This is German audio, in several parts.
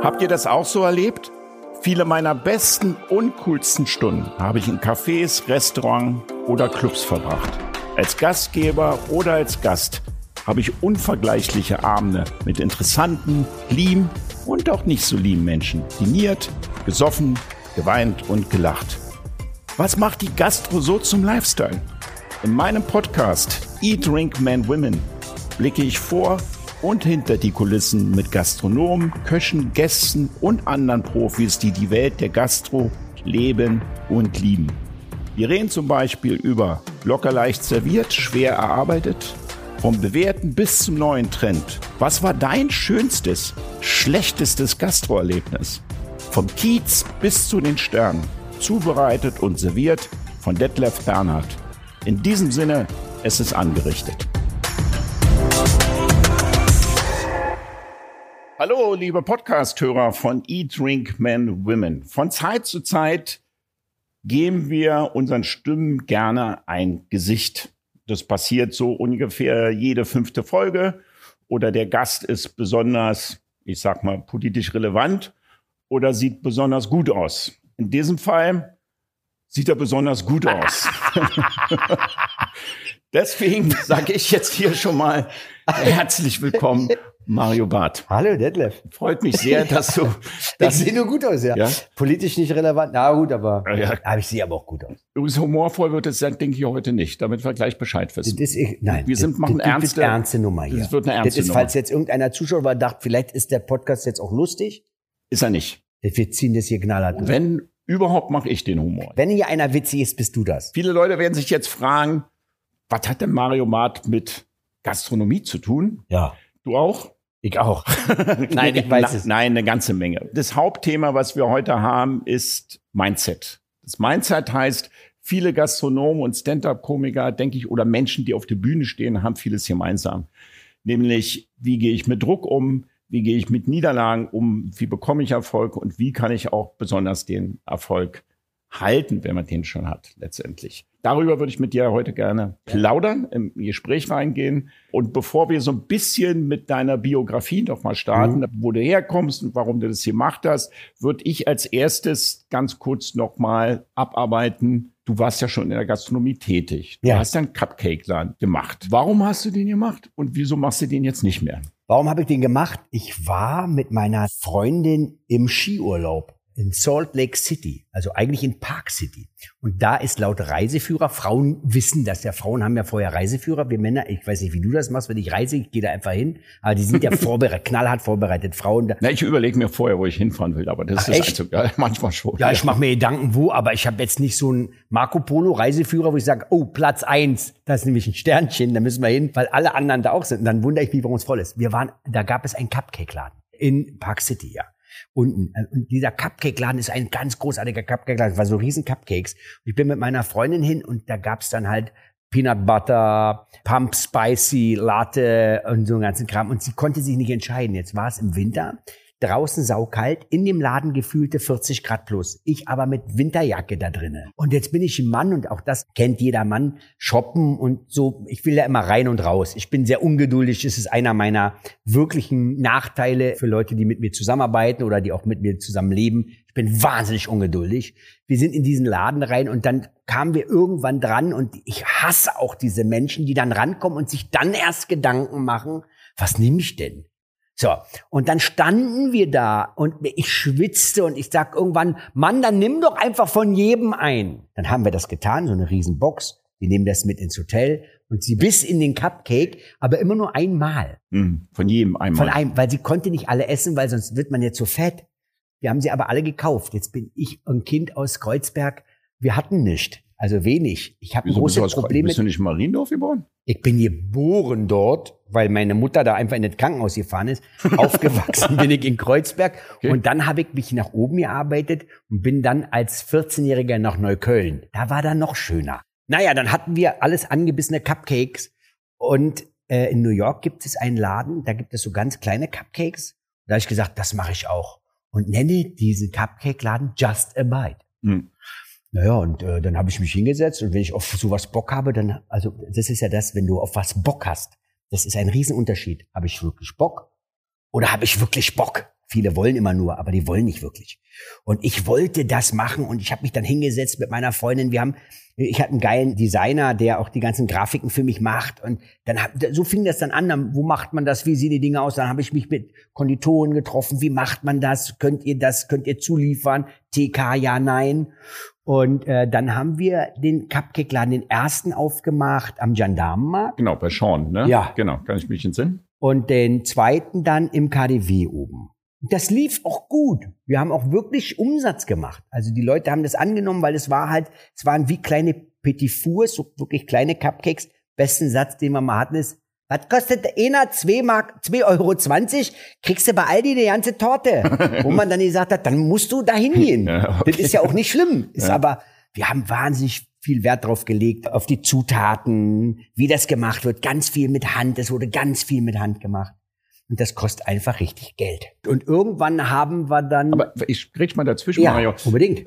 Habt ihr das auch so erlebt? Viele meiner besten und coolsten Stunden habe ich in Cafés, Restaurants oder Clubs verbracht. Als Gastgeber oder als Gast habe ich unvergleichliche Abende mit interessanten, lieben und auch nicht so lieben Menschen diniert, gesoffen, geweint und gelacht. Was macht die Gastro so zum Lifestyle? In meinem Podcast Eat, Drink, Man, Women blicke ich vor und hinter die Kulissen mit Gastronomen, Köchen, Gästen und anderen Profis, die die Welt der Gastro leben und lieben. Wir reden zum Beispiel über locker leicht serviert, schwer erarbeitet, vom bewährten bis zum neuen Trend. Was war dein schönstes, schlechtestes Gastroerlebnis? Vom Kiez bis zu den Sternen. Zubereitet und serviert von Detlef Bernhard. In diesem Sinne, es ist angerichtet. Hallo, liebe Podcast-Hörer von Eat, Drink, Men, Women. Von Zeit zu Zeit geben wir unseren Stimmen gerne ein Gesicht. Das passiert so ungefähr jede fünfte Folge. Oder der Gast ist besonders, ich sag mal, politisch relevant oder sieht besonders gut aus. In diesem Fall sieht er besonders gut aus. Deswegen sage ich jetzt hier schon mal herzlich willkommen Mario Barth. Hallo Detlef. Freut mich sehr, dass du. Dass ich sehe nur gut aus, ja. ja. Politisch nicht relevant, na gut, aber ja, ja. aber ich sehe aber auch gut aus. Übrigens humorvoll wird es sein, denke ich heute nicht, damit wir gleich Bescheid wissen. Das ist, nein, wir sind machen das, ernste, ernste Nummer hier. Das wird eine ernste das ist, Nummer. Falls jetzt irgendeiner Zuschauer dachte, vielleicht ist der Podcast jetzt auch lustig. Ist er nicht. Wir ziehen das hier knallhart durch. Wenn überhaupt mache ich den Humor. Wenn hier einer witzig ist, bist du das. Viele Leute werden sich jetzt fragen, was hat denn Mario Barth mit Gastronomie zu tun? Ja. Du auch? Ich auch. nein, ich weiß es. Nein, eine ganze Menge. Das Hauptthema, was wir heute haben, ist Mindset. Das Mindset heißt, viele Gastronomen und Stand-up-Komiker, denke ich, oder Menschen, die auf der Bühne stehen, haben vieles gemeinsam. Nämlich, wie gehe ich mit Druck um? Wie gehe ich mit Niederlagen um? Wie bekomme ich Erfolg? Und wie kann ich auch besonders den Erfolg halten, wenn man den schon hat, letztendlich. Darüber würde ich mit dir heute gerne plaudern, im Gespräch reingehen. Und bevor wir so ein bisschen mit deiner Biografie noch mal starten, mhm. wo du herkommst und warum du das gemacht hast, würde ich als erstes ganz kurz noch mal abarbeiten. Du warst ja schon in der Gastronomie tätig. Du Ja. hast einen Cupcake-Laden gemacht. Warum hast du den gemacht und wieso machst du den jetzt nicht mehr? Warum habe ich den gemacht? Ich war mit meiner Freundin im Skiurlaub in Salt Lake City, also eigentlich in Park City. Und da ist laut Reiseführer, Frauen wissen das ja, Frauen haben ja vorher Reiseführer, wir Männer, ich weiß nicht, wie du das machst, wenn ich reise, ich gehe da einfach hin, aber die sind ja vorbereitet, knallhart vorbereitet, Frauen. Da, Na, ich überlege mir vorher, wo ich hinfahren will, aber das Ach, ist echt? also, ja, manchmal schon. ja, ich mache mir Gedanken, wo, aber ich habe jetzt nicht so einen Marco Polo Reiseführer, wo ich sage, oh, Platz eins, das ist nämlich ein Sternchen, da müssen wir hin, weil alle anderen da auch sind. Und dann wundere ich mich, warum es voll ist. Wir waren, da gab es einen Cupcake-Laden in Park City, ja. Unten. Und dieser Cupcake-Laden ist ein ganz großartiger Cupcake-Laden. Es war so riesen Cupcakes. Ich bin mit meiner Freundin hin und da gab's dann halt Peanut Butter, Pump Spicy, Latte und so einen ganzen Kram. Und sie konnte sich nicht entscheiden. Jetzt war es im Winter. Draußen saukalt, in dem Laden gefühlte 40 Grad plus. Ich aber mit Winterjacke da drinnen. Und jetzt bin ich ein Mann und auch das kennt jeder Mann, shoppen und so. Ich will ja immer rein und raus. Ich bin sehr ungeduldig. Das ist einer meiner wirklichen Nachteile für Leute, die mit mir zusammenarbeiten oder die auch mit mir zusammenleben. Ich bin wahnsinnig ungeduldig. Wir sind in diesen Laden rein und dann kamen wir irgendwann dran und ich hasse auch diese Menschen, die dann rankommen und sich dann erst Gedanken machen, was nehme ich denn? So, und dann standen wir da und ich schwitzte und ich sag irgendwann, Mann, dann nimm doch einfach von jedem ein. Dann haben wir das getan, so eine riesen Box. Wir nehmen das mit ins Hotel und sie bis in den Cupcake, aber immer nur einmal. Hm, Von jedem einmal. Von einem, weil sie konnte nicht alle essen, weil sonst wird man jetzt so fett. Wir haben sie aber alle gekauft. Jetzt bin ich ein Kind aus Kreuzberg. Wir hatten nicht. Also wenig. Ich habe ein Wieso bist du, großes Problem bist du nicht in Mariendorf geboren? Ich bin geboren dort, weil meine Mutter da einfach in das Krankenhaus gefahren ist. Aufgewachsen bin ich in Kreuzberg. Okay. Und dann habe ich mich nach oben gearbeitet und bin dann als 14-Jähriger nach Neukölln. Da war dann noch schöner. Naja, dann hatten wir alles angebissene Cupcakes. Und äh, in New York gibt es einen Laden, da gibt es so ganz kleine Cupcakes. Da habe ich gesagt, das mache ich auch. Und nenne diesen Cupcake-Laden Just a Bite. Hm. Naja, und äh, dann habe ich mich hingesetzt und wenn ich auf sowas Bock habe, dann, also das ist ja das, wenn du auf was Bock hast, das ist ein Riesenunterschied. Habe ich wirklich Bock oder habe ich wirklich Bock? Viele wollen immer nur, aber die wollen nicht wirklich. Und ich wollte das machen und ich habe mich dann hingesetzt mit meiner Freundin. Wir haben, ich hatte einen geilen Designer, der auch die ganzen Grafiken für mich macht. Und dann hab, so fing das dann an. Dann, wo macht man das? Wie sehen die Dinge aus? Dann habe ich mich mit Konditoren getroffen. Wie macht man das? Könnt ihr das? Könnt ihr zuliefern? TK, ja, nein. Und äh, dann haben wir den Cupcake-Laden, den ersten aufgemacht am Gendarmenmarkt. Genau, bei Sean, ne? Ja. Genau, kann ich mich entsinnen? Und den zweiten dann im KDW oben. Das lief auch gut. Wir haben auch wirklich Umsatz gemacht. Also die Leute haben das angenommen, weil es war halt, es waren wie kleine Petit Fours, so wirklich kleine Cupcakes. Besten Satz, den wir mal hatten, ist, was kostet einer? Zwei Mark, zwei Euro zwanzig? Kriegst du bei Aldi eine ganze Torte. Wo man dann gesagt hat, dann musst du da hingehen. Ja, okay. Das ist ja auch nicht schlimm. Ist Ja. aber, wir haben wahnsinnig viel Wert drauf gelegt, auf die Zutaten, wie das gemacht wird. Ganz viel mit Hand. Es wurde ganz viel mit Hand gemacht. Und das kostet einfach richtig Geld. Und irgendwann haben wir dann, Aber ich krieg mal dazwischen, ja, Mario. unbedingt.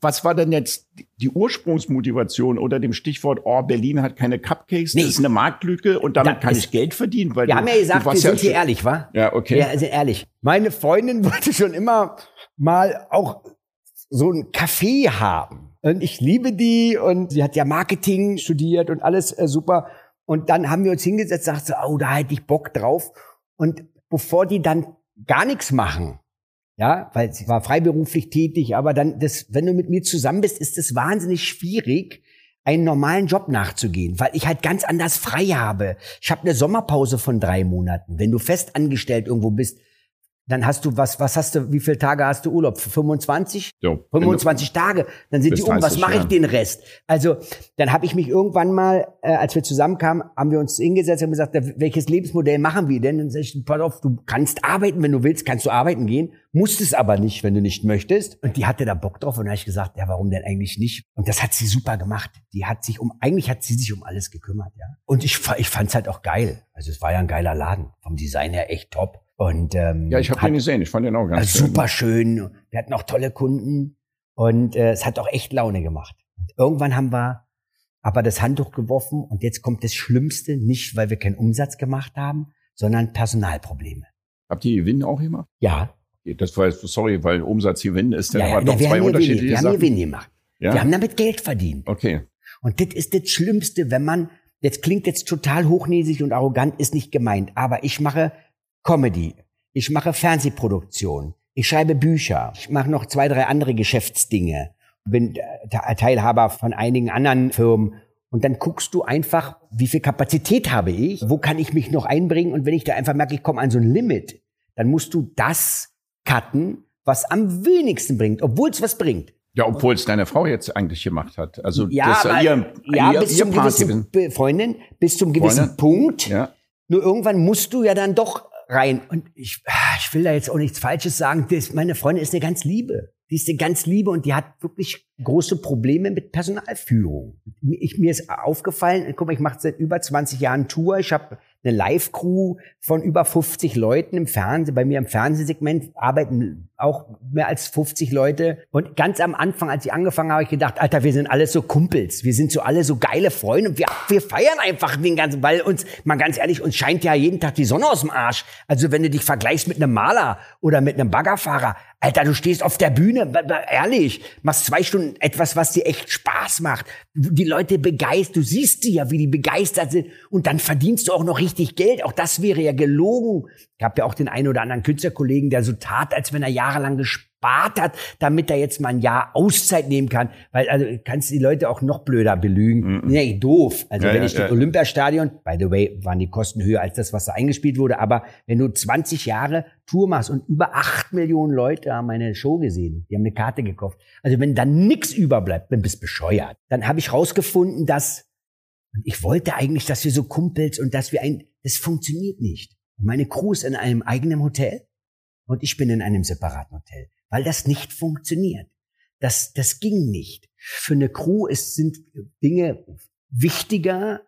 Was war denn jetzt die Ursprungsmotivation unter dem Stichwort, oh, Berlin hat keine Cupcakes, Nee. das ist eine Marktlücke und damit Da kann ich Geld verdienen? Weil Wir du, haben ja gesagt, wir sind hier schon- ehrlich, wa? Ja, okay. Ja, sind ehrlich. Meine Freundin wollte schon immer mal auch so ein Café haben. Und ich liebe die und sie hat ja Marketing studiert und alles äh, super. Und dann haben wir uns hingesetzt, sagte, so, oh, da hätte ich Bock drauf. Und bevor die dann gar nichts machen, ja, weil sie war freiberuflich tätig, aber dann, das, wenn du mit mir zusammen bist, ist es wahnsinnig schwierig, einen normalen Job nachzugehen, weil ich halt ganz anders frei habe. Ich habe eine Sommerpause von drei Monaten. Wenn du fest angestellt irgendwo bist, dann hast du was, was hast du, wie viele Tage hast du Urlaub? 25? So, 25 Tage, dann sind die um. Was 30, mache ich ja. den Rest? Also, dann habe ich mich irgendwann mal, äh, als wir zusammenkamen, haben wir uns hingesetzt und gesagt, welches Lebensmodell machen wir denn? Dann sag ich, pass auf, du kannst arbeiten, wenn du willst, kannst du arbeiten gehen, musst es aber nicht, wenn du nicht möchtest. Und die hatte da Bock drauf und dann habe ich gesagt, ja, warum denn eigentlich nicht? Und das hat sie super gemacht. Die hat sich um, eigentlich hat sie sich um alles gekümmert, ja. Und ich, ich fand's halt auch geil. Also es war ja ein geiler Laden. Vom Design her echt top. Und ähm, Ja, ich habe den gesehen, ich fand den auch ganz also schön. super schön. Wir hatten auch tolle Kunden und äh, es hat auch echt Laune gemacht. Und irgendwann haben wir aber das Handtuch geworfen und jetzt kommt das Schlimmste, nicht weil wir keinen Umsatz gemacht haben, sondern Personalprobleme. Habt ihr Gewinn auch gemacht? Ja, Das war jetzt, sorry, weil Umsatz Gewinn ist dann ja, ja aber doch wir, zwei Gewinn, unterschiedliche wir haben Sachen. Gewinn gemacht. Ja? Wir haben damit Geld verdient. okay. Und das ist das Schlimmste, wenn man, jetzt klingt jetzt total hochnäsig und arrogant, ist nicht gemeint, aber ich mache Comedy, ich mache Fernsehproduktion, ich schreibe Bücher, ich mache noch zwei, drei andere Geschäftsdinge, bin äh, Te- Teilhaber von einigen anderen Firmen. Und dann guckst du einfach, wie viel Kapazität habe ich, wo kann ich mich noch einbringen und wenn ich da einfach merke, ich komme an so ein Limit, dann musst du das cutten, was am wenigsten bringt, obwohl es was bringt. Ja, obwohl es deine Frau jetzt eigentlich gemacht hat. Also Ja, das ist aber, ihr, ja ihr, bis ihr zum Part gewissen, Freundin, bis zum gewissen Freundin? Punkt. Ja. Nur irgendwann musst du ja dann doch rein. Und ich, ah, ich will da jetzt auch nichts Falsches sagen. Das, meine Freundin ist eine ganz Liebe. Die ist eine ganz Liebe und die hat wirklich große Probleme mit Personalführung. Ich, mir ist aufgefallen, guck mal, ich mache seit über 20 Jahren Tour. Ich habe eine Live-Crew von über 50 Leuten im Fernsehen. Bei mir im Fernsehsegment arbeiten auch mehr als 50 Leute. Und ganz am Anfang, als ich angefangen habe, habe ich gedacht, Alter, wir sind alle so Kumpels. Wir sind so alle so geile Freunde und wir, wir feiern einfach den ganzen, weil uns, mal ganz ehrlich, uns scheint ja jeden Tag die Sonne aus dem Arsch. Also wenn du dich vergleichst mit einem Maler oder mit einem Baggerfahrer, Alter, du stehst auf der Bühne, ehrlich, machst zwei Stunden etwas, was dir echt Spaß macht. Die Leute begeistert, du siehst die ja, wie die begeistert sind und dann verdienst du auch noch richtig Geld. Auch das wäre ja gelogen. Ich habe ja auch den einen oder anderen Künstlerkollegen, der so tat, als wenn er jahrelang gespart hat, damit er jetzt mal ein Jahr Auszeit nehmen kann. Weil also kannst du die Leute auch noch blöder belügen. Nee, doof. Also Ja, wenn ja, ich ja. das Olympiastadion, by the way, waren die Kosten höher als das, was da eingespielt wurde, aber wenn du 20 Jahre Tour machst und über 8 Millionen Leute haben meine Show gesehen, die haben eine Karte gekauft. Also wenn dann nichts überbleibt, dann bist du bescheuert. Dann habe ich rausgefunden, dass ich wollte eigentlich, dass wir so Kumpels und dass wir ein, das funktioniert nicht. Meine Crew ist in einem eigenen Hotel und ich bin in einem separaten Hotel, weil das nicht funktioniert. Das, das ging nicht. Für eine Crew ist, sind Dinge wichtiger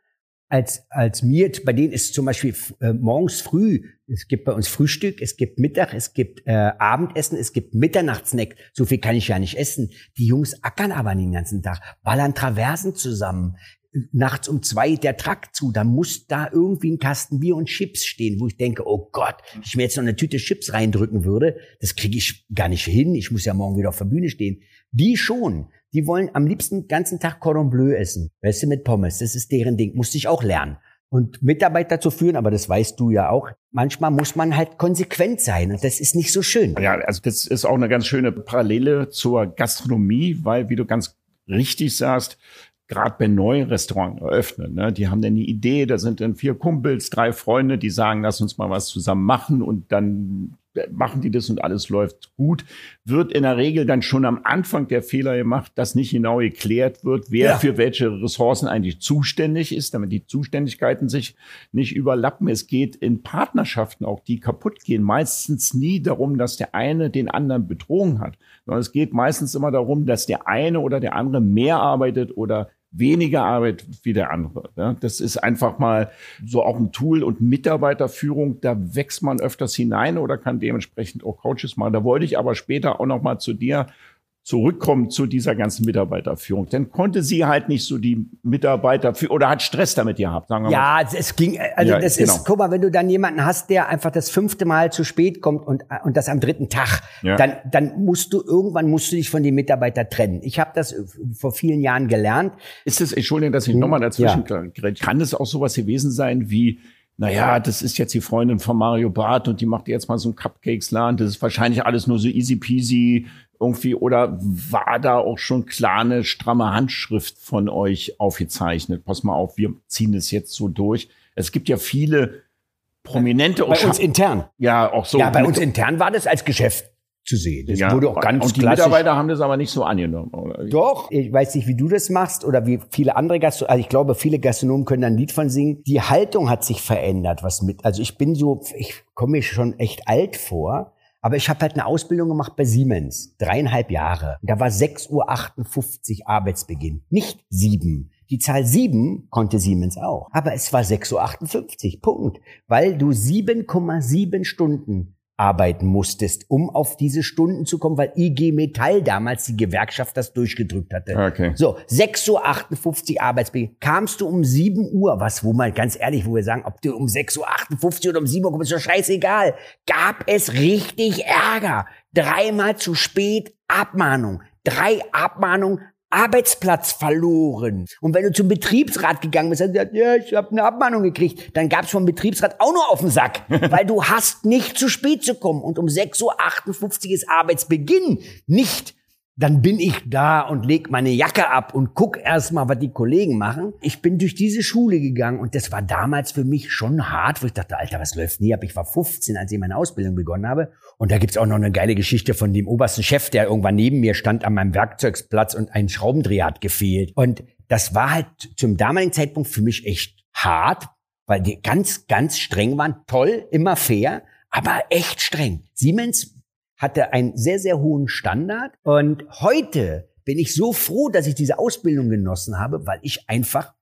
als, als mir. Bei denen ist zum Beispiel äh, morgens früh, es gibt bei uns Frühstück, es gibt Mittag, es gibt äh, Abendessen, es gibt Mitternachtssnack. So viel kann ich ja nicht essen. Die Jungs ackern aber den ganzen Tag, ballern Traversen zusammen, nachts um zwei der Trakt zu, da muss da irgendwie ein Kasten Bier und Chips stehen, wo ich denke, oh Gott, ich mir jetzt noch eine Tüte Chips reindrücken würde, das kriege ich gar nicht hin. Ich muss ja morgen wieder auf der Bühne stehen. Die schon. Die wollen am liebsten den ganzen Tag Cordon Bleu essen. Weißt du, mit Pommes. Das ist deren Ding. Musste ich auch lernen. Und Mitarbeiter zu führen, aber das weißt du ja auch, manchmal muss man halt konsequent sein und das ist nicht so schön. Ja, also das ist auch eine ganz schöne Parallele zur Gastronomie, weil, wie du ganz richtig sagst, gerade bei neuen Restaurants eröffnen. Ne? Die haben dann die Idee, da sind dann vier Kumpels, drei Freunde, die sagen, lass uns mal was zusammen machen und dann machen die das und alles läuft gut. Wird in der Regel dann schon am Anfang der Fehler gemacht, dass nicht genau geklärt wird, wer ja. für welche Ressourcen eigentlich zuständig ist, damit die Zuständigkeiten sich nicht überlappen. Es geht in Partnerschaften auch, die kaputt gehen, meistens nie darum, dass der eine den anderen betrogen hat, sondern es geht meistens immer darum, dass der eine oder der andere mehr arbeitet oder weniger Arbeit wie der andere. Ja, das ist einfach mal so auch ein Tool und Mitarbeiterführung, da wächst man öfters hinein oder kann dementsprechend auch Coaches machen. Da wollte ich aber später auch noch mal zu dir zurückkommen zu dieser ganzen Mitarbeiterführung. Dann konnte sie halt nicht so die Mitarbeiter oder hat Stress damit gehabt, sagen wir ja, mal. Ja, es ging, also ja, das genau. ist, guck mal, wenn du dann jemanden hast, der einfach das fünfte Mal zu spät kommt und, und das am dritten Tag, ja. dann, dann musst du, irgendwann musst du dich von den Mitarbeitern trennen. Ich habe das vor vielen Jahren gelernt. Ist es, Entschuldigung, dass ich hm, nochmal dazwischen ja. kann es auch sowas gewesen sein wie, naja, das ist jetzt die Freundin von Mario Barth und die macht jetzt mal so ein Cupcakes-Laden. Das ist wahrscheinlich alles nur so easy peasy irgendwie oder war da auch schon klar eine stramme Handschrift von euch aufgezeichnet? Pass mal auf, wir ziehen es jetzt so durch. Es gibt ja viele prominente bei uns intern. Ja, auch so. Ja, bei uns intern war das als Geschäft zu sehen. Das ja, wurde auch ganz Und die klassisch. Mitarbeiter haben das aber nicht so angenommen. Oder? Doch, ich weiß nicht, wie du das machst oder wie viele andere Gastronomen, also ich glaube, viele Gastronomen können da ein Lied von singen. Die Haltung hat sich verändert, was mit, also ich bin so, ich komme mir schon echt alt vor, aber ich habe halt eine Ausbildung gemacht bei Siemens, dreieinhalb Jahre. Da war 6.58 Uhr Arbeitsbeginn, nicht sieben. Die Zahl sieben konnte Siemens auch. Aber es war 6.58 Uhr, Punkt. Weil du 7,7 Stunden arbeiten musstest, um auf diese Stunden zu kommen, weil IG Metall damals die Gewerkschaft das durchgedrückt hatte. Okay. So, 6.58 Uhr Arbeitsbeginn. Kamst du um 7 Uhr, was, wo mal ganz ehrlich, wo wir sagen, ob du um 6.58 Uhr oder um 7 Uhr kommst, ist doch scheißegal. Gab es richtig Ärger. Dreimal zu spät Abmahnung. Drei Abmahnungen Arbeitsplatz verloren. Und wenn du zum Betriebsrat gegangen bist und gesagt, ja, ich habe eine Abmahnung gekriegt, dann gab's vom Betriebsrat auch nur auf den Sack, weil du hast nicht zu spät zu kommen. Und um 6.58 Uhr ist Arbeitsbeginn, nicht dann bin ich da und leg meine Jacke ab und guck erstmal, was die Kollegen machen. Ich bin durch diese Schule gegangen und das war damals für mich schon hart, wo ich dachte, Alter, was läuft nie ab? Ich war 15, als ich meine Ausbildung begonnen habe. Und da gibt's auch noch eine geile Geschichte von dem obersten Chef, der irgendwann neben mir stand an meinem Werkzeugsplatz und ein Schraubendreher hat gefehlt. Und das war halt zum damaligen Zeitpunkt für mich echt hart, weil die ganz, ganz streng waren. Toll, immer fair, aber echt streng. Siemens hatte einen sehr, sehr hohen Standard. Und heute bin ich so froh, dass ich diese Ausbildung genossen habe, weil ich einfach,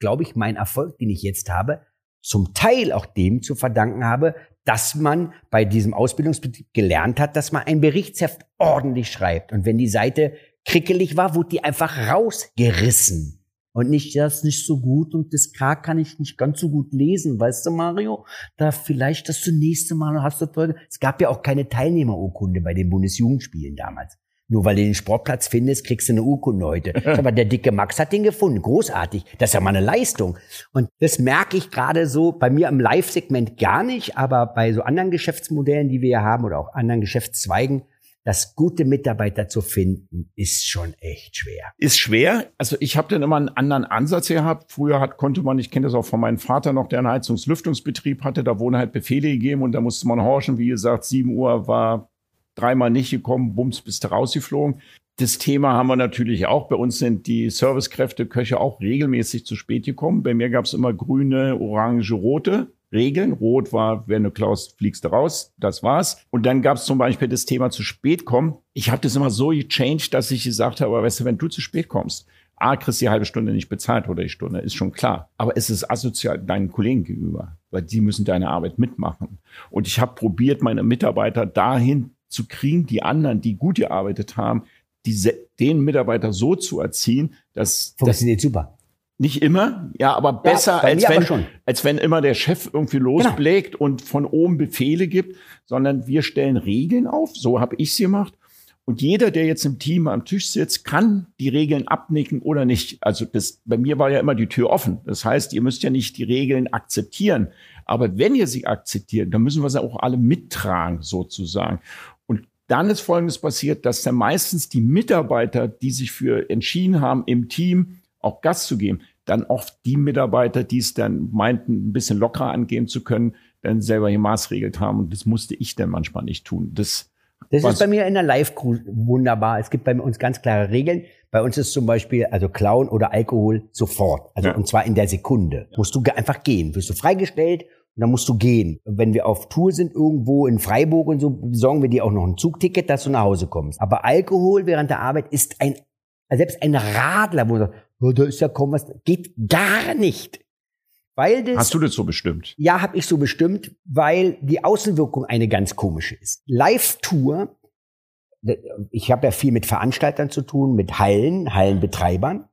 glaube ich, meinen Erfolg, den ich jetzt habe, zum Teil auch dem zu verdanken habe, dass man bei diesem Ausbildungsbetrieb gelernt hat, dass man ein Berichtsheft ordentlich schreibt. Und wenn die Seite krickelig war, wurde die einfach rausgerissen und nicht, das ist nicht so gut und das K kann ich nicht ganz so gut lesen, weißt du, Mario? Da vielleicht das nächste Mal hast du toll. Es gab ja auch keine Teilnehmerurkunde bei den Bundesjugendspielen damals. Nur weil du den Sportplatz findest, kriegst du eine Urkunde heute. Aber der dicke Max hat den gefunden. Großartig. Das ist ja mal eine Leistung. Und das merke ich gerade so bei mir im Live-Segment gar nicht, aber bei so anderen Geschäftsmodellen, die wir hier haben oder auch anderen Geschäftszweigen, dass gute Mitarbeiter zu finden, ist schon echt schwer. Ist schwer. Also ich habe dann immer einen anderen Ansatz gehabt. Früher hat, konnte man, ich kenne das auch von meinem Vater noch, der einen Heizungslüftungsbetrieb hatte, da wurden halt Befehle gegeben und da musste man horchen. Wie gesagt, sieben Uhr war dreimal nicht gekommen, bums, bist du rausgeflogen. Das Thema haben wir natürlich auch. Bei uns sind die Servicekräfte, Köche auch regelmäßig zu spät gekommen. Bei mir gab es immer grüne, orange, rote. Regeln. Rot war, wenn du klaust, fliegst du raus. Das war's. Und dann gab es zum Beispiel das Thema zu spät kommen. Ich habe das immer so gechanged, dass ich gesagt habe, weißt du, wenn du zu spät kommst, A, kriegst die halbe Stunde nicht bezahlt oder die Stunde, ist schon klar. Aber es ist asozial deinen Kollegen gegenüber, weil die müssen deine Arbeit mitmachen. Und ich habe probiert, meine Mitarbeiter dahin zu kriegen, die anderen, die gut gearbeitet haben, diese, den Mitarbeiter so zu erziehen, dass... Funktioniert das, super Nicht immer, ja, aber besser bei als, wenn, als wenn immer der Chef irgendwie losblägt und von oben Befehle gibt, sondern wir stellen Regeln auf. So habe ich sie gemacht. Und jeder, der jetzt im Team am Tisch sitzt, kann die Regeln abnicken oder nicht. Also das, bei mir war ja immer die Tür offen. Das heißt, ihr müsst ja nicht die Regeln akzeptieren. Aber wenn ihr sie akzeptiert, dann müssen wir sie auch alle mittragen, sozusagen. Und dann ist Folgendes passiert, dass dann meistens die Mitarbeiter, die sich für entschieden haben, im Team auch Gas zu geben, dann oft die Mitarbeiter, die es dann meinten, ein bisschen lockerer angehen zu können, dann selber hier maßregelt haben. Und das musste ich dann manchmal nicht tun. Das, Das ist bei mir in der Live-Crew wunderbar. Es gibt bei uns ganz klare Regeln. Bei uns ist zum Beispiel, also Klauen oder Alkohol sofort. Also, Ja. und zwar in der Sekunde. Musst du einfach gehen. Wirst du freigestellt und dann musst du gehen. Wenn wir auf Tour sind irgendwo in Freiburg und so, besorgen wir dir auch noch ein Zugticket, dass du nach Hause kommst. Aber Alkohol während der Arbeit ist ein, selbst ein Radler, wo man sagt, oh, da ist ja kaum was, geht gar nicht. Weil das hast du das so bestimmt? ja, habe ich so bestimmt, weil die Außenwirkung eine ganz komische ist. Live-Tour, ich habe ja viel mit Veranstaltern zu tun, mit Hallen, Hallenbetreibern.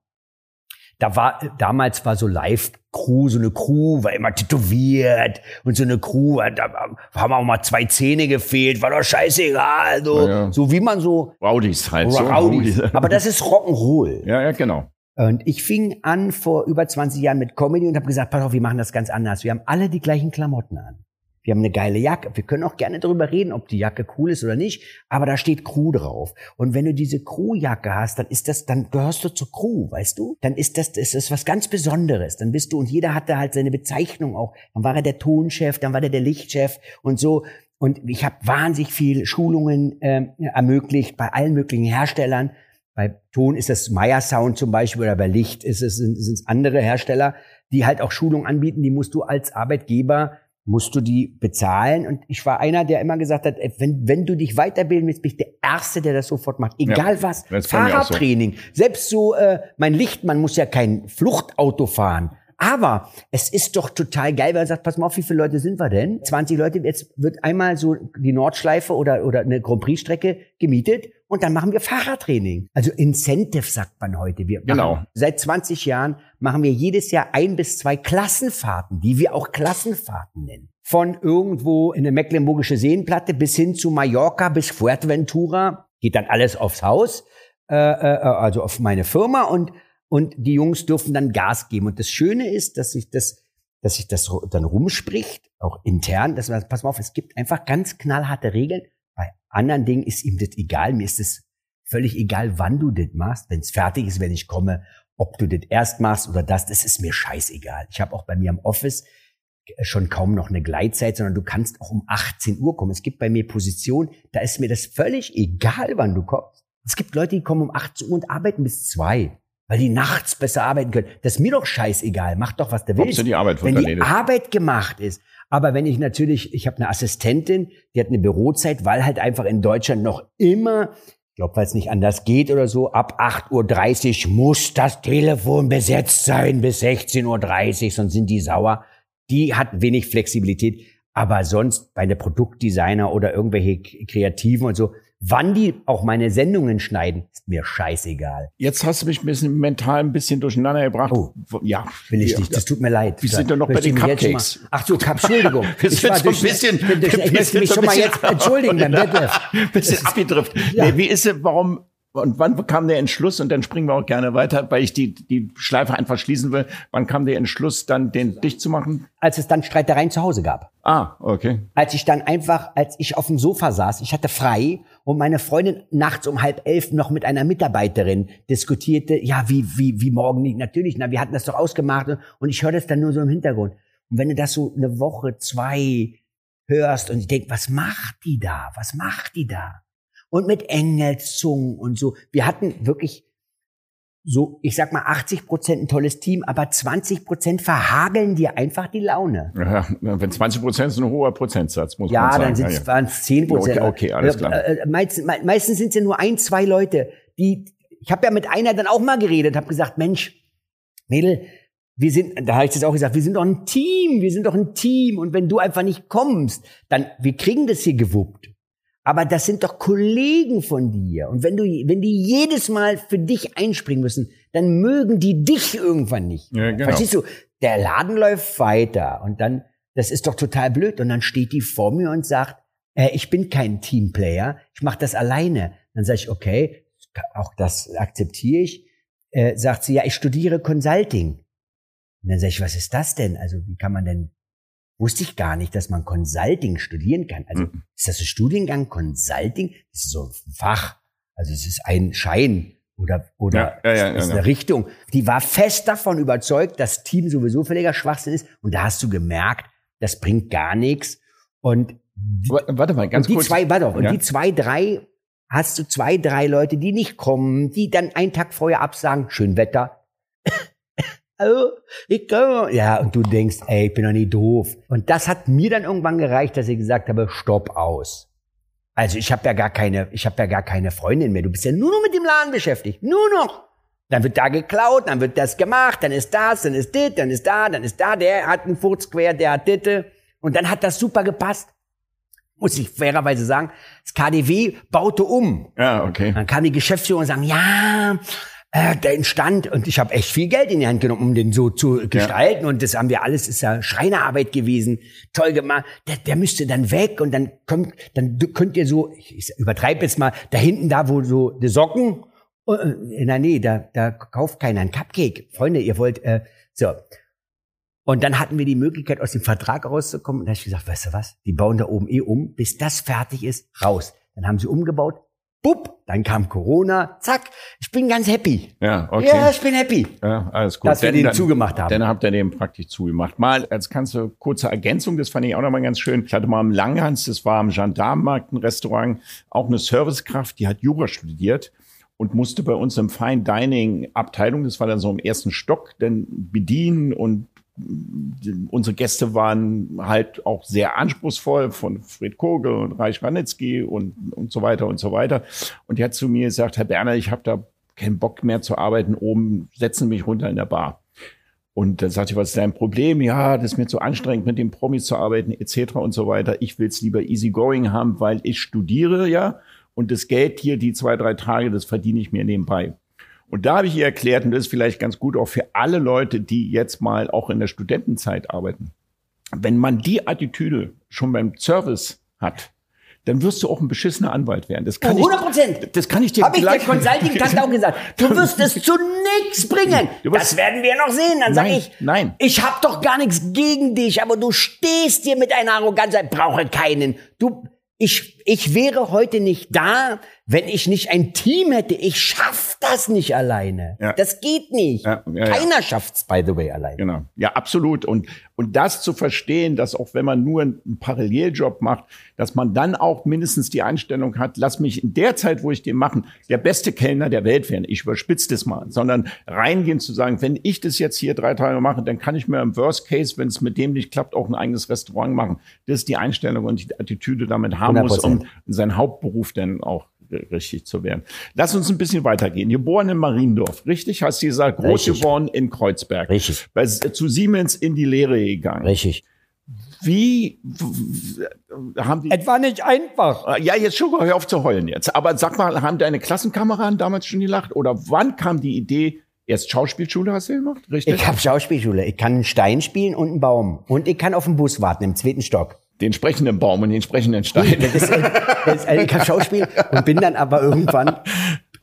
Da war damals war so Live-Crew, so eine Crew war immer tätowiert und so eine Crew, da haben auch mal zwei Zähne gefehlt, war doch scheißegal, so, Ja, ja. so wie man so Rowdies halt. so. Rowdies. Aber das ist Rock'n'Roll. ja, ja, genau. Und ich fing an vor über 20 Jahren mit Comedy und habe gesagt, pass auf, wir machen das ganz anders. Wir haben alle die gleichen Klamotten an. Wir haben eine geile Jacke. Wir können auch gerne darüber reden, ob die Jacke cool ist oder nicht, aber da steht Crew drauf. Und wenn du diese Crew-Jacke hast, dann ist das, dann gehörst du zur Crew, weißt du? Dann ist das, das ist was ganz Besonderes. Dann bist du, und jeder hatte halt seine Bezeichnung auch. Dann war er der Tonchef, dann war der der Lichtchef und so. Und ich habe wahnsinnig viel Schulungen ähm, ermöglicht bei allen möglichen Herstellern. Bei Ton ist das Meyer Sound zum Beispiel oder bei Licht ist es, sind es andere Hersteller, die halt auch Schulungen anbieten. Die musst du als Arbeitgeber, musst du die bezahlen. Und ich war einer, der immer gesagt hat, wenn, wenn du dich weiterbilden willst, bin ich der Erste, der das sofort macht. Egal was. bei mir auch so. Fahrradtraining. Selbst so, äh, mein Lichtmann muss ja kein Fluchtauto fahren. Aber es ist doch total geil, weil er sagt, pass mal auf, wie viele Leute sind wir denn? 20 Leute, jetzt wird einmal so die Nordschleife oder, oder eine Grand Prix-Strecke gemietet und dann machen wir Fahrradtraining. Also Incentive sagt man heute. Wir Genau. machen, seit 20 Jahren machen wir jedes Jahr ein bis zwei Klassenfahrten, die wir auch Klassenfahrten nennen. Von irgendwo in eine mecklenburgische Seenplatte bis hin zu Mallorca bis Fuerteventura geht dann alles aufs Haus, äh, äh, also auf meine Firma und und die Jungs dürfen dann Gas geben. Und das Schöne ist, dass sich das, dass sich das dann rumspricht, auch intern, dass man, pass mal auf, es gibt einfach ganz knallharte Regeln. Bei anderen Dingen ist ihm das egal. Mir ist es völlig egal, wann du das machst. Wenn es fertig ist, wenn ich komme, ob du das erst machst oder das, das ist mir scheißegal. Ich habe auch bei mir im Office schon kaum noch eine Gleitzeit, sondern du kannst auch um 18 Uhr kommen. Es gibt bei mir Positionen, da ist mir das völlig egal, wann du kommst. Es gibt Leute, die kommen um 18 Uhr und arbeiten bis zwei, weil die nachts besser arbeiten können. Das ist mir doch scheißegal. Mach doch, was du willst. Hauptsache die Arbeit wird wenn die erledigt. Arbeit gemacht ist. Aber wenn ich natürlich, ich habe eine Assistentin, die hat eine Bürozeit, weil halt einfach in Deutschland noch immer, ich glaube, weil es nicht anders geht oder so, ab 8.30 Uhr muss das Telefon besetzt sein bis 16.30 Uhr, sonst sind die sauer. Die hat wenig Flexibilität. Aber sonst bei der Produktdesigner oder irgendwelche Kreativen und so, wann die auch meine Sendungen schneiden, ist mir scheißegal. Jetzt hast du mich ein bisschen mental ein bisschen durcheinander gebracht. Oh. Ja. Will ich ja. nicht, das tut mir leid. Wir sind doch noch bei den Cupcakes. Ach so, Cup, Entschuldigung. Wir Ich war so ein bisschen, ich bin durch- wir ich möchte mich so schon mal jetzt entschuldigen beim Detlef. bisschen abgedriftet. Ja. Nee, wie ist es, warum, und wann kam der Entschluss, und dann springen wir auch gerne weiter, weil ich die, die Schleife einfach schließen will, wann kam der Entschluss, dann den dicht zu machen? Als es dann Streitereien zu Hause gab. Ah, okay. Als ich dann einfach, als ich auf dem Sofa saß, ich hatte frei und meine Freundin nachts um halb elf noch mit einer Mitarbeiterin diskutierte, ja, wie, wie, wie morgen nicht. Natürlich, na, wir hatten das doch ausgemacht und ich höre das dann nur so im Hintergrund. Und wenn du das so eine Woche, zwei hörst und ich denk, was macht die da? Was macht die da? Und mit Engelszungen und so. Wir hatten wirklich so, ich sag mal, 80 Prozent ein tolles Team, aber 20 Prozent verhageln dir einfach die Laune. Ja, wenn 20 Prozent ist ein hoher Prozentsatz, muss Ja, man sagen. dann sind es waren es 10 Prozent. Okay, okay, alles klar. Äh, äh, meistens, me- meistens sind es ja nur ein, zwei Leute, die. Ich habe ja mit einer dann auch mal geredet, habe gesagt, Mensch, Mädel, wir sind, da habe ich das auch gesagt, wir sind doch ein Team, wir sind doch ein Team. Und wenn du einfach nicht kommst, dann, wir kriegen das hier gewuppt. Aber das sind doch Kollegen von dir. Und wenn du, wenn die jedes Mal für dich einspringen müssen, dann mögen die dich irgendwann nicht. Ja, genau. Verstehst du? Der Laden läuft weiter und dann, das ist doch total blöd. Und dann steht die vor mir und sagt, äh, ich bin kein Teamplayer, ich mache das alleine. Dann sage ich, okay, auch das akzeptiere ich. Äh, sagt sie, ja, ich studiere Consulting. Und dann sage ich, was ist das denn? Also wie kann man denn, wusste ich gar nicht, dass man Consulting studieren kann. Also Mhm. ist das ein Studiengang Consulting? Das ist so ein Fach. Also es ist ein Schein oder, oder Ja, ja, ja, ist eine Richtung. Die war fest davon überzeugt, dass Team sowieso völliger Schwachsinn ist. Und da hast du gemerkt, das bringt gar nichts. Und Wa- Warte mal, ganz und die kurz. zwei, warte, und die zwei, drei, hast du zwei, drei Leute, die nicht kommen, die dann einen Tag vorher absagen, schön Wetter. Also, ich kann, ja, und du denkst, ey, ich bin doch nicht doof. Und das hat mir dann irgendwann gereicht, dass ich gesagt habe, stopp aus. Also ich habe ja gar keine, ich habe ja gar keine Freundin mehr. Du bist ja nur noch mit dem Laden beschäftigt, nur noch. Dann wird da geklaut, dann wird das gemacht, dann ist das, dann ist dit, dann ist da, dann ist da, der hat einen Furz quer, der hat ditte. Und dann hat das super gepasst. Muss ich fairerweise sagen, das KDW baute um. Ja, okay. Dann kam die Geschäftsführung und sagen, ja, äh, der entstand und ich habe echt viel Geld in die Hand genommen, um den so zu gestalten und das haben wir alles, ist ja Schreinerarbeit gewesen, toll gemacht. Der, der müsste dann weg und dann kommt, dann könnt ihr so, ich, übertreibe jetzt mal, da hinten da wo so die Socken, äh, na nee, da, da kauft keiner einen Cupcake, Freunde, ihr wollt, äh, so. Und dann hatten wir die Möglichkeit, aus dem Vertrag rauszukommen. Und da habe ich gesagt, weißt du was, die bauen da oben eh um, bis das fertig ist, raus. Dann haben sie umgebaut, bupp, dann kam Corona, zack, ich bin ganz happy. Ja, okay. Ja, ich bin happy. Ja, alles gut. Dass wir den zugemacht haben. Dann habt ihr den praktisch zugemacht. Mal als ganze kurze Ergänzung, das fand ich auch nochmal ganz schön. Ich hatte mal am Langhans, das war am Gendarmenmarkt ein Restaurant, auch eine Servicekraft, die hat Jura studiert und musste bei uns im Fine Dining Abteilung, das war dann so im ersten Stock, dann bedienen und unsere Gäste waren halt auch sehr anspruchsvoll von Fred Kogel und Reich Ranitzky und, und so weiter und so weiter. Und die hat zu mir gesagt, Herr Berner, ich habe da keinen Bock mehr zu arbeiten oben, setzen mich runter in der Bar. Und dann sagte ich, was ist dein Problem? Ja, das ist mir zu anstrengend, mit den Promis zu arbeiten, etc. und so weiter. Ich will es lieber easygoing haben, weil ich studiere ja und das Geld hier, die zwei, drei Tage, das verdiene ich mir nebenbei. Und da habe ich ihr erklärt, und das ist vielleicht ganz gut auch für alle Leute, die jetzt mal auch in der Studentenzeit arbeiten. Wenn man die Attitüde schon beim Service hat, dann wirst du auch ein beschissener Anwalt werden. Das kann 100 Prozent. das kann ich dir Habe ich der gleich- Consulting-Tante auch gesagt. Du wirst es zu nichts bringen. Das werden wir noch sehen. Dann sage ich, nein. ich habe doch gar nichts gegen dich, aber du stehst dir mit einer Arroganz, ich brauche keinen. Du, ich, ich wäre heute nicht da, wenn ich nicht ein Team hätte. Ich schaff das nicht alleine. Ja. Das geht nicht. Ja, ja. Keiner schafft's, by the way, alleine. Genau. Ja, absolut. Und, und das zu verstehen, dass auch wenn man nur einen Paralleljob macht, dass man dann auch mindestens die Einstellung hat, lass mich in der Zeit, wo ich den machen, der beste Kellner der Welt werden. Ich überspitze das mal, sondern reingehen zu sagen, wenn ich das jetzt hier drei Tage mache, dann kann ich mir im Worst Case, wenn es mit dem nicht klappt, auch ein eigenes Restaurant machen. Das ist die Einstellung und die Attitüde damit haben muss, um 100%. seinen Hauptberuf dann auch richtig zu werden. Lass uns ein bisschen weitergehen. Geboren in Mariendorf, richtig? Hast du gesagt, groß Richtig. geworden in Kreuzberg. Richtig. Bei, zu Siemens in die Lehre gegangen. Richtig. Wie haben die. Es war nicht einfach. Ja, jetzt schon, hör auf zu heulen jetzt. Aber sag mal, haben deine Klassenkameraden damals schon gelacht? Oder wann kam die Idee, erst Schauspielschule hast du gemacht? Richtig? Ich habe Schauspielschule. Ich kann einen Stein spielen und einen Baum. Und ich kann auf dem Bus warten im zweiten Stock. Den sprechenden Baum und den sprechenden Stein. Das ist, das ist, ich kann Schauspiel und bin dann aber irgendwann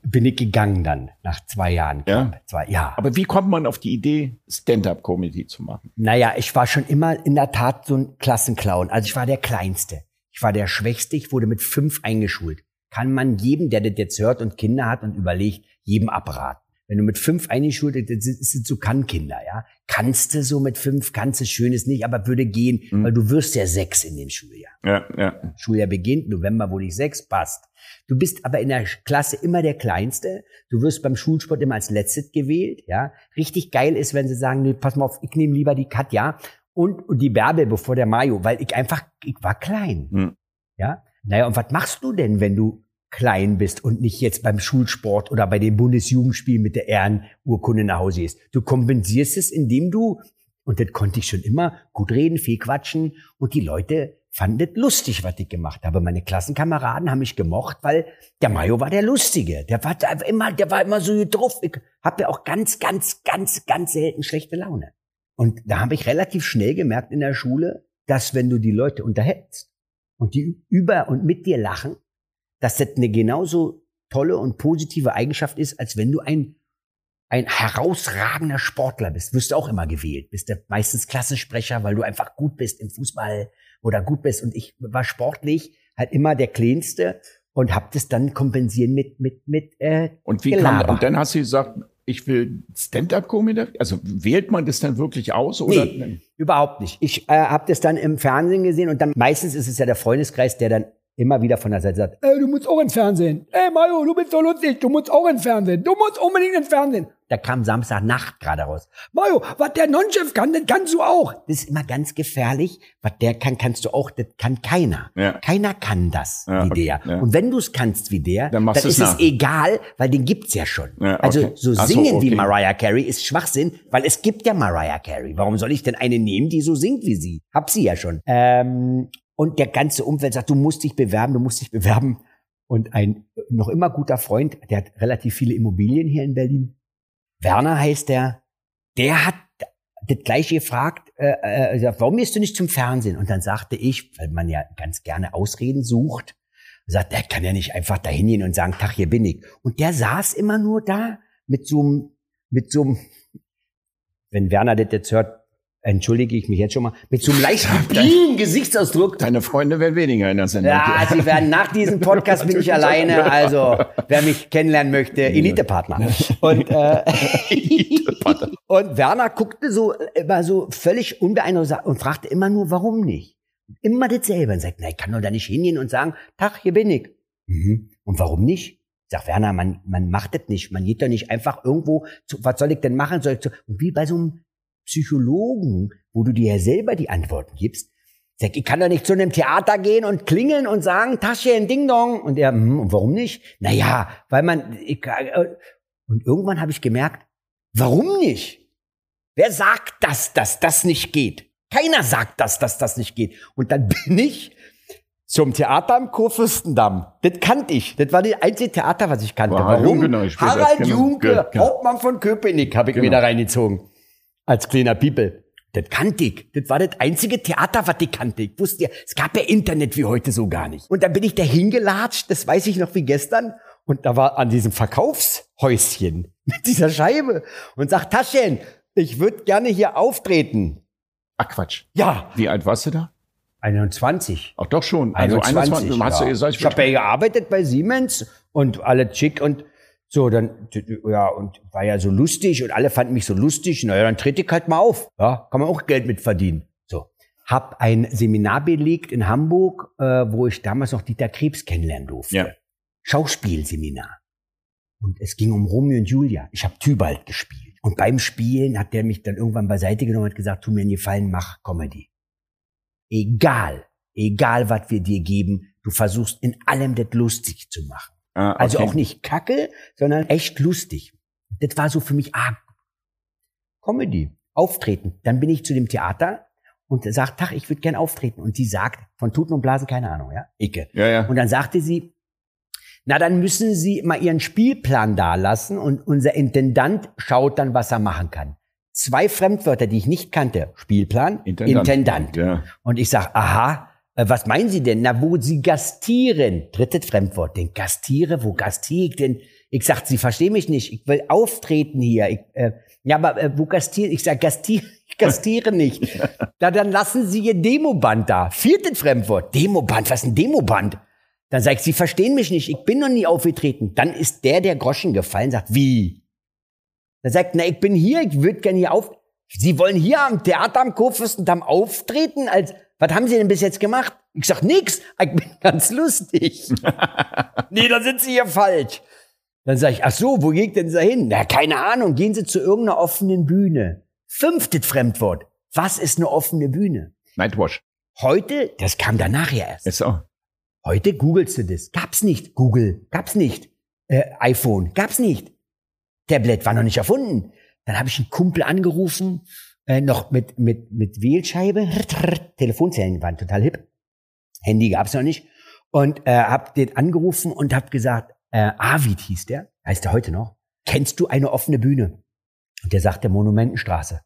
bin ich gegangen dann nach zwei Jahren. Ja? Zwei, ja. Aber wie kommt man auf die Idee, Stand-up-Comedy zu machen? Naja, ich war schon immer in der Tat so ein Klassenclown. Also ich war der Kleinste. Ich war der Schwächste. Ich wurde mit fünf eingeschult. Kann man jedem, der das jetzt hört und Kinder hat und überlegt, jedem abraten. Wenn du mit fünf eingeschult bist, das sind- so Kannkinder, ja. Kannst du so mit fünf, kannst du schönes nicht, aber würde gehen, weil du wirst ja sechs in dem Schuljahr. Ja, ja. Schuljahr beginnt, November wurde ich sechs, passt. Du bist aber in der Klasse immer der Kleinste. Du wirst beim Schulsport immer als Letztes gewählt, ja. Richtig geil ist, wenn sie sagen, nee, pass mal auf, ich nehme lieber die Katja und, und die Bärbel bevor der Mayo, weil ich einfach, ich war klein, Hm. ja. Naja, und was machst du denn, wenn du klein bist und nicht jetzt beim Schulsport oder bei dem Bundesjugendspiel mit der Ehrenurkunde nach Hause gehst? Du kompensierst es, indem du, und das konnte ich schon immer, gut reden, viel quatschen und die Leute fanden das lustig, was ich gemacht habe. Meine Klassenkameraden haben mich gemocht, weil der Mayo war der Lustige. Der war immer, der war immer so drauf. Ich habe ja auch ganz, ganz, ganz, ganz selten schlechte Laune. Und da habe ich relativ schnell gemerkt in der Schule, dass wenn du die Leute unterhältst und die über und mit dir lachen, dass das eine genauso tolle und positive Eigenschaft ist, als wenn du ein ein herausragender Sportler bist, wirst du auch immer gewählt. Bist du meistens Klassensprecher, weil du einfach gut bist im Fußball oder gut bist. Und ich war sportlich halt immer der Kleinste und hab das dann kompensieren mit mit mit äh, Und wie kam und dann hast du gesagt, ich will Stand-up-Comedy? Also wählt man das dann wirklich aus? Oder? Nee, überhaupt nicht. Ich äh, habe das dann im Fernsehen gesehen und dann meistens ist es ja der Freundeskreis, der dann immer wieder von der Seite sagt, ey, du musst auch ins Fernsehen. Ey, Mario, du bist so lustig, du musst auch ins Fernsehen. Du musst unbedingt ins Fernsehen. Da kam Samstagnacht gerade raus. Mario, was der Non-Chef kann, das kannst du auch. Das ist immer ganz gefährlich. Was der kann, kannst du auch. Das kann keiner. Ja. Keiner kann das ja, wie okay, der. Ja. Und wenn du es kannst wie der, dann, dann ist nach. es egal, weil den gibt's ja schon. Okay. Also so singen so, okay. wie Mariah Carey ist Schwachsinn, weil es gibt ja Mariah Carey. Warum soll ich denn eine nehmen, die so singt wie sie? Hab sie ja schon. Ähm, und der ganze Umfeld sagt, du musst dich bewerben, du musst dich bewerben. Und ein noch immer guter Freund, der hat relativ viele Immobilien hier in Berlin. Werner heißt der. Der hat das gleiche gefragt, äh, äh, warum gehst du nicht zum Fernsehen? Und dann sagte ich, weil man ja ganz gerne Ausreden sucht, sagt, der kann ja nicht einfach da hingehen und sagen, Tag, hier bin ich. Und der saß immer nur da mit so einem, mit so einem, wenn Werner das jetzt hört, entschuldige ich mich jetzt schon mal, mit so einem leichten bienen Gesichtsausdruck. Deine Freunde werden weniger in der Sendung. Ja, sie werden nach diesem Podcast bin ich alleine. Also wer mich kennenlernen möchte, Elite-Partner. Und, äh, und Werner guckte so immer so völlig unbeeindruckt und fragte immer nur, warum nicht? Immer dasselbe. Und sagt, na, ich kann doch da nicht hingehen und sagen, Tag, hier bin ich. Mhm. Und warum nicht? Sag Werner, man, man macht das nicht. Man geht doch nicht einfach irgendwo zu, was soll ich denn machen? Soll ich zu, und wie bei so einem Psychologen, wo du dir ja selber die Antworten gibst, Sag, ich kann doch nicht zu einem Theater gehen und klingeln und sagen, Taschen, Ding Dong. Und er, hm, und warum nicht? Naja, weil man, ich, äh, und irgendwann habe ich gemerkt, warum nicht? Wer sagt das, dass das nicht geht? Keiner sagt das, dass das nicht geht. Und dann bin ich zum Theater am Kurfürstendamm. Das kannte ich. Das war das einzige Theater, was ich kannte. War Warum? Junge, Harald genau. Junke, genau. Hauptmann von Köpenick, habe ich genau. mir da reingezogen als kleiner People. Das kannte ich. Das war das einzige Theater, was ich kannte. Ich wusste ja, es gab ja Internet wie heute so gar nicht. Und dann bin ich da hingelatscht, das weiß ich noch wie gestern. Und da war an diesem Verkaufshäuschen mit dieser Scheibe und sagt, Taschen, ich würde gerne hier auftreten. Ach Quatsch. Ja. Wie alt warst du da? 21. Ach doch schon. Also 21. 21 hast ja. du, gesagt, ich habe ja gearbeitet bei Siemens und alle schick und so, dann, ja, und war ja so lustig und alle fanden mich so lustig. Naja, dann trete ich halt mal auf. Ja, kann man auch Geld mit verdienen. So. Hab ein Seminar belegt in Hamburg, äh, wo ich damals noch Dieter Krebs kennenlernen durfte. Ja. Schauspielseminar. Und es ging um Romeo und Julia. Ich habe Tybalt gespielt. Und beim Spielen hat der mich dann irgendwann beiseite genommen und gesagt, tu mir einen Gefallen, mach Comedy. Egal, egal was wir dir geben, du versuchst in allem das lustig zu machen. Ah, okay. Also auch nicht kacke, sondern echt lustig. Das war so für mich, ah, Comedy, auftreten. Dann bin ich zu dem Theater und sagt, Tag, ich würde gern auftreten. Und die sagt, von Tuten und Blasen, keine Ahnung, ja, Icke. Ja, ja. Und dann sagte sie, na, dann müssen Sie mal Ihren Spielplan dalassen und unser Intendant schaut dann, was er machen kann. Zwei Fremdwörter, die ich nicht kannte. Spielplan, Intendant. Intendant. Ja. Und ich sag, aha, was meinen Sie denn? Na, wo Sie gastieren. Drittes Fremdwort. Den gastiere, wo gastiere ich denn? Ich sag, Sie verstehen mich nicht. Ich will auftreten hier. Ich, äh, ja, aber äh, wo gastieren? Ich sag, gastiere, ich gastiere nicht. da, dann lassen Sie Ihr Demoband da. Viertes Fremdwort. Demoband. Was ist ein Demoband? Dann sag ich, Sie verstehen mich nicht. Ich bin noch nie aufgetreten. Dann ist der der Groschen gefallen. Sagt, wie? Dann sagt, na, ich bin hier. Ich würde gerne hier auf. Sie wollen hier am Theater am Kurfürstendamm auftreten als was haben Sie denn bis jetzt gemacht? Ich sag nix, ich bin ganz lustig. nee, da sind Sie hier falsch. Dann sage ich, ach so, wo geht denn Sie hin? Na, keine Ahnung, gehen Sie zu irgendeiner offenen Bühne. Fünftes Fremdwort. Was ist eine offene Bühne? Nightwash. Heute, das kam danach ja erst. Ist so. Heute googelst du das. Gab's nicht. Google. Gab's nicht. Äh, iPhone. Gab's nicht. Tablet war noch nicht erfunden. Dann habe ich einen Kumpel angerufen äh, noch mit, mit, mit Wählscheibe. Telefonzellen waren total hip. Handy gab's noch nicht. Und äh, hab den angerufen und hab gesagt, äh, Arvid hieß der, heißt der heute noch, kennst du eine offene Bühne? Und der sagte Monumentenstraße.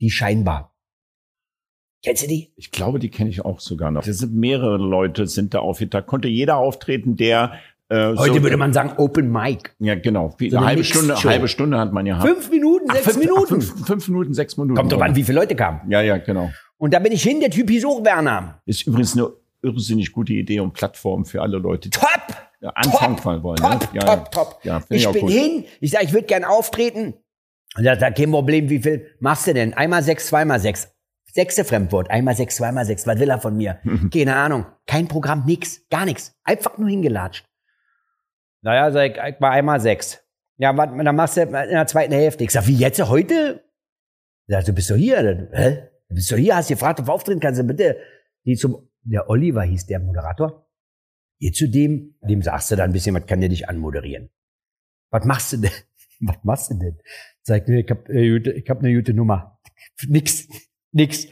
Die scheinbar. Kennst du die? Ich glaube, die kenne ich auch sogar noch. Es sind mehrere Leute sind da aufgetaucht. Konnte jeder auftreten, der äh, Heute so, würde man sagen Open Mic. ja genau. So eine halbe Stunde, halbe Stunde hat man ja. gehabt. Fünf Minuten, Ach, sechs fünf, Minuten. ach, Fünf, fünf Minuten, sechs Minuten. Kommt doch an, wie viele Leute kamen. Ja, ja, genau. Und da bin ich hin, der Typ hieß auch Werner. Ist übrigens eine irrsinnig gute Idee und Plattform für alle Leute, Top! ja, anfangen top, wollen. Top, ne? ja, top, top. Ja, ich, ich bin gut. hin, ich sag, ich würde gern auftreten. Und er sagt, kein Problem, wie viel machst du denn? Einmal sechs, zweimal sechs. Sechste Fremdwort, einmal sechs, zweimal sechs. Was will er von mir? Keine Ahnung. Kein Programm, nix, gar nichts. Einfach nur hingelatscht. Naja, sag ich, ich war einmal sechs. Ja, was, dann machst du in der zweiten Hälfte. Ich sag, wie jetzt, heute? Sagt, du bist doch hier. Dann, Hä? Du bist doch hier, hast gefragt, ob du auftreten kannst. Bitte, die zum, der Oliver hieß der Moderator. Geh zu dem, dem sagst du dann ein bisschen, was kann der dich anmoderieren? Was machst du denn? Was machst du denn? Sag, nee, ich hab, äh, ich hab eine gute Nummer. Nix, nix.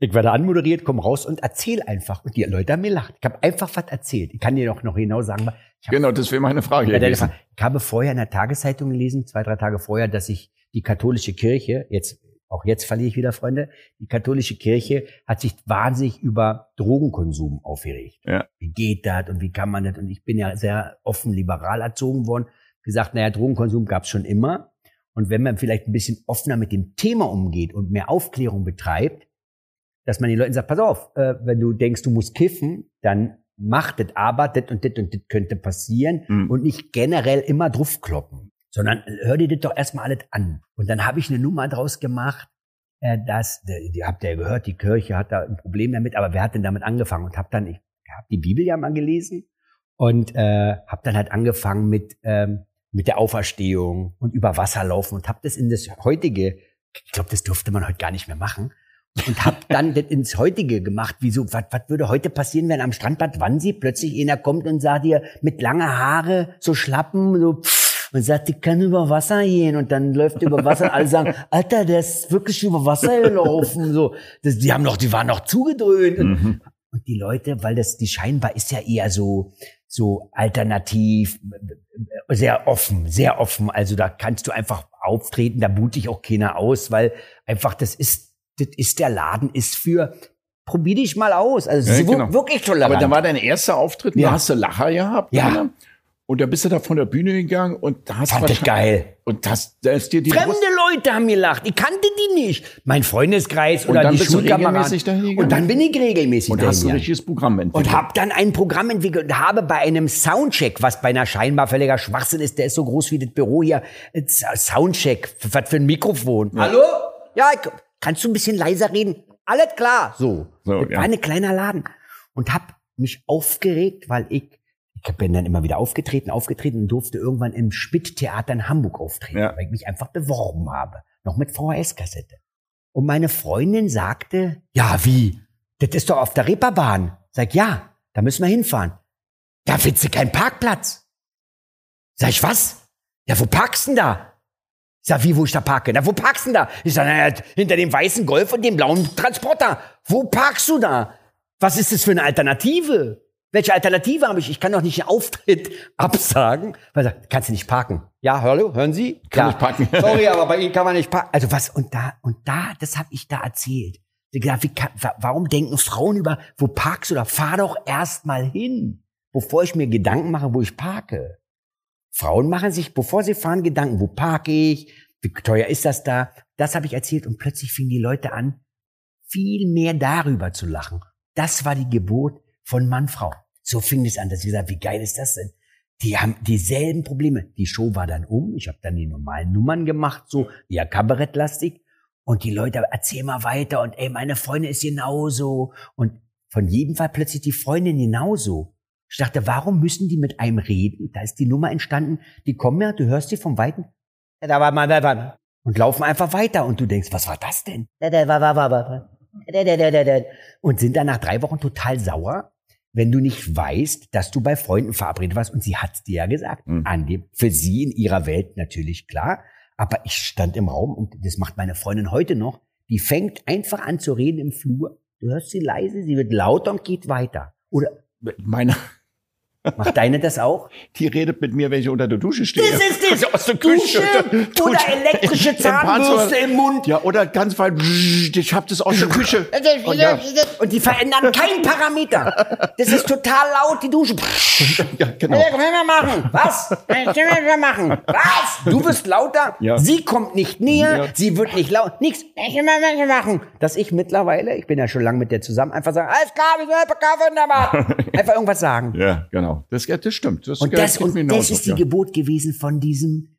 Ich werde anmoderiert, komm raus und erzähl einfach. Und die Leute haben mir lacht. Ich habe einfach was erzählt. Ich kann dir doch noch genau sagen, Genau, das wäre meine Frage. ja, gewesen. ich habe vorher in der Tageszeitung gelesen, zwei, drei Tage vorher, dass sich die katholische Kirche, jetzt, auch jetzt verliere ich wieder Freunde, die katholische Kirche hat sich wahnsinnig über Drogenkonsum aufgeregt. Ja. Wie geht das und wie kann man das? Und ich bin ja sehr offen liberal erzogen worden, gesagt, naja, Drogenkonsum gab es schon immer. Und wenn man vielleicht ein bisschen offener mit dem Thema umgeht und mehr Aufklärung betreibt, dass man den Leuten sagt, pass auf, äh, wenn du denkst, du musst kiffen, dann mach das, aber das und das und das könnte passieren Mhm. und nicht generell immer draufkloppen, sondern hör dir das doch erstmal alles an. Und dann habe ich eine Nummer draus gemacht, äh, dass, die, die habt ihr ja gehört, die Kirche hat da ein Problem damit, aber wer hat denn damit angefangen? Und habe dann, ich habe die Bibel ja mal gelesen und äh, habe dann halt angefangen mit, ähm, mit der Auferstehung und über Wasser laufen und habe das in das heutige, ich glaube, das durfte man heute gar nicht mehr machen, und hab dann das ins heutige gemacht. Wieso, was, was würde heute passieren, wenn am Strandbad Wannsee plötzlich einer kommt und sagt dir mit lange Haare, so Schlappen, so pff, und sagt, ich kann über Wasser gehen und dann läuft er über Wasser und alle sagen, Alter, der ist wirklich über Wasser gelaufen. So, das, die haben noch, die waren noch zugedröhnt. Und, Mhm. und die Leute, weil das, die scheinbar ist ja eher so, so alternativ, sehr offen, sehr offen. Also da kannst du einfach auftreten, da boot dich auch keiner aus, weil einfach das ist, das ist der Laden, ist für, probier dich mal aus. Also Ja, sie genau. wirklich tolerant. Aber da war dein erster Auftritt, Ja. da hast du Lacher gehabt. Ja. oder? Und da bist du da von der Bühne gegangen und da hast Fand ich geil. Und das, da ist dir die Fremde Brust- Leute haben gelacht. Ich kannte die nicht. Mein Freundeskreis Und oder dann die du Schulkameraden. Und dann bin ich regelmäßig und hast ein gegangen. richtiges Programm entwickelt. Und habe dann ein Programm entwickelt und habe bei einem Soundcheck, was bei einer scheinbar völliger Schwachsinn ist, der ist so groß wie das Büro hier, äh, Soundcheck, was für ein Mikrofon. Hallo? Ja, ich, kannst du ein bisschen leiser reden? Alles klar. So. So, das ja. war ein kleiner Laden. Und hab mich aufgeregt, weil ich, ich bin dann immer wieder aufgetreten, aufgetreten und durfte irgendwann im Spitt-Theater in Hamburg auftreten, Ja. weil ich mich einfach beworben habe. Noch mit VHS-Kassette. Und meine Freundin sagte, ja, wie? Das ist doch auf der Reeperbahn. Sag, ja, da müssen wir hinfahren. Da findest du keinen Parkplatz. Sag ich, was? Ja, wo parkst du denn da? Ich sag, wie, wo ich da parke? Na, wo parkst du denn da? Ich sag, naja, hinter dem weißen Golf und dem blauen Transporter. Wo parkst du da? Was ist das für eine Alternative? Welche Alternative habe ich? Ich kann doch nicht einen Auftritt absagen. Weil sagt, kannst du nicht parken? Ja, hallo, hören Sie? Kann ja. ich parken. Sorry, aber bei Ihnen kann man nicht parken. Also was, und da, und da, das habe ich da erzählt. Ich gedacht, wie kann, wa- warum denken Frauen über, wo parkst du da? Fahr doch erst mal hin, bevor ich mir Gedanken mache, wo ich parke. Frauen machen sich, bevor sie fahren, Gedanken, wo parke ich, wie teuer ist das da? Das habe ich erzählt und plötzlich fingen die Leute an, viel mehr darüber zu lachen. Das war die Geburt von Mann, Frau. So fing es an, dass ich gesagt, wie geil ist das denn? Die haben dieselben Probleme. Die Show war dann um. Ich habe dann die normalen Nummern gemacht, so ja kabarettlastig. Und die Leute erzählen mal weiter und ey, meine Freundin ist genauso. Und von jedem Fall plötzlich die Freundin genauso. Ich dachte, warum müssen die mit einem reden? Da ist die Nummer entstanden. Die kommen ja, du hörst sie vom Weiten. Und laufen einfach weiter. Und du denkst, was war das denn? Und sind dann nach drei Wochen total sauer, wenn du nicht weißt, dass du bei Freunden verabredet warst. Und sie hat's dir ja gesagt. Mhm. An dem, für sie in ihrer Welt natürlich klar. Aber ich stand im Raum und das macht meine Freundin heute noch. Die fängt einfach an zu reden im Flur. Du hörst sie leise, sie wird lauter und geht weiter. Oder Meine, macht deine das auch? die redet mit mir, wenn ich unter der Dusche stehe. Das ist es. Also aus der Dusche Küche. oder elektrische Zahnbürste im Mund. Ja, oder ganz weit, ich hab das aus der Küche. Und ja, Und die verändern keinen Parameter. Das ist total laut, die Dusche. ja, genau. Können wir machen. Was? Können wir machen. Was? Du wirst lauter. Ja. Sie kommt nicht näher. Ja. Sie wird nicht laut. Nix. Können wir machen. Dass ich mittlerweile, ich bin ja schon lange mit der zusammen, einfach sagen, alles klar, wir sind Kaffee. Einfach irgendwas sagen. Ja, genau. Das, ja, das stimmt. Das, Und das, und das ist die ja. Geburt gewesen von diesem,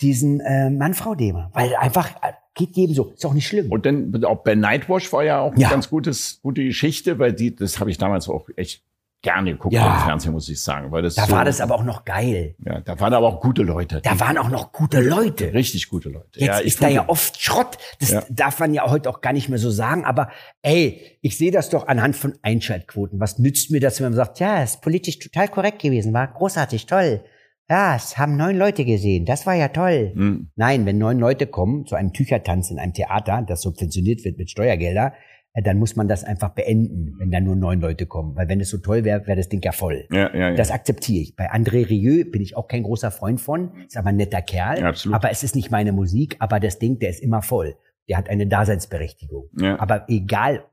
diesem äh, Mann-Frau-Thema. Weil einfach äh, geht jedem so. Ist auch nicht schlimm. Und dann auch bei Nightwash war ja auch eine Ja. ganz gutes, gute Geschichte, weil die, das habe ich damals auch echt gerne geguckt Ja. im Fernsehen, muss ich sagen. Weil das da so, war das aber auch noch geil. Ja, da waren aber auch gute Leute. Da waren auch noch gute Leute. richtig gute Leute. Jetzt ja, ich ist da ja oft Schrott. Das Ja. darf man ja heute auch gar nicht mehr so sagen. Aber ey, ich sehe das doch anhand von Einschaltquoten. Was nützt mir das, wenn man sagt, ja, ist politisch total korrekt gewesen, war großartig, toll. Ja, es haben neun Leute gesehen, das war ja toll. Hm. Nein, wenn neun Leute kommen zu einem Tüchertanz in einem Theater, das subventioniert wird mit Steuergelder, dann muss man das einfach beenden, wenn da nur neun Leute kommen. Weil wenn es so toll wäre, wäre das Ding ja voll. Ja, ja, ja. Das akzeptiere ich. Bei André Rieu bin ich auch kein großer Freund von. Ist aber ein netter Kerl. Ja, absolut. Aber es ist nicht meine Musik. Aber das Ding, der ist immer voll. Der hat eine Daseinsberechtigung. Ja. Aber egal,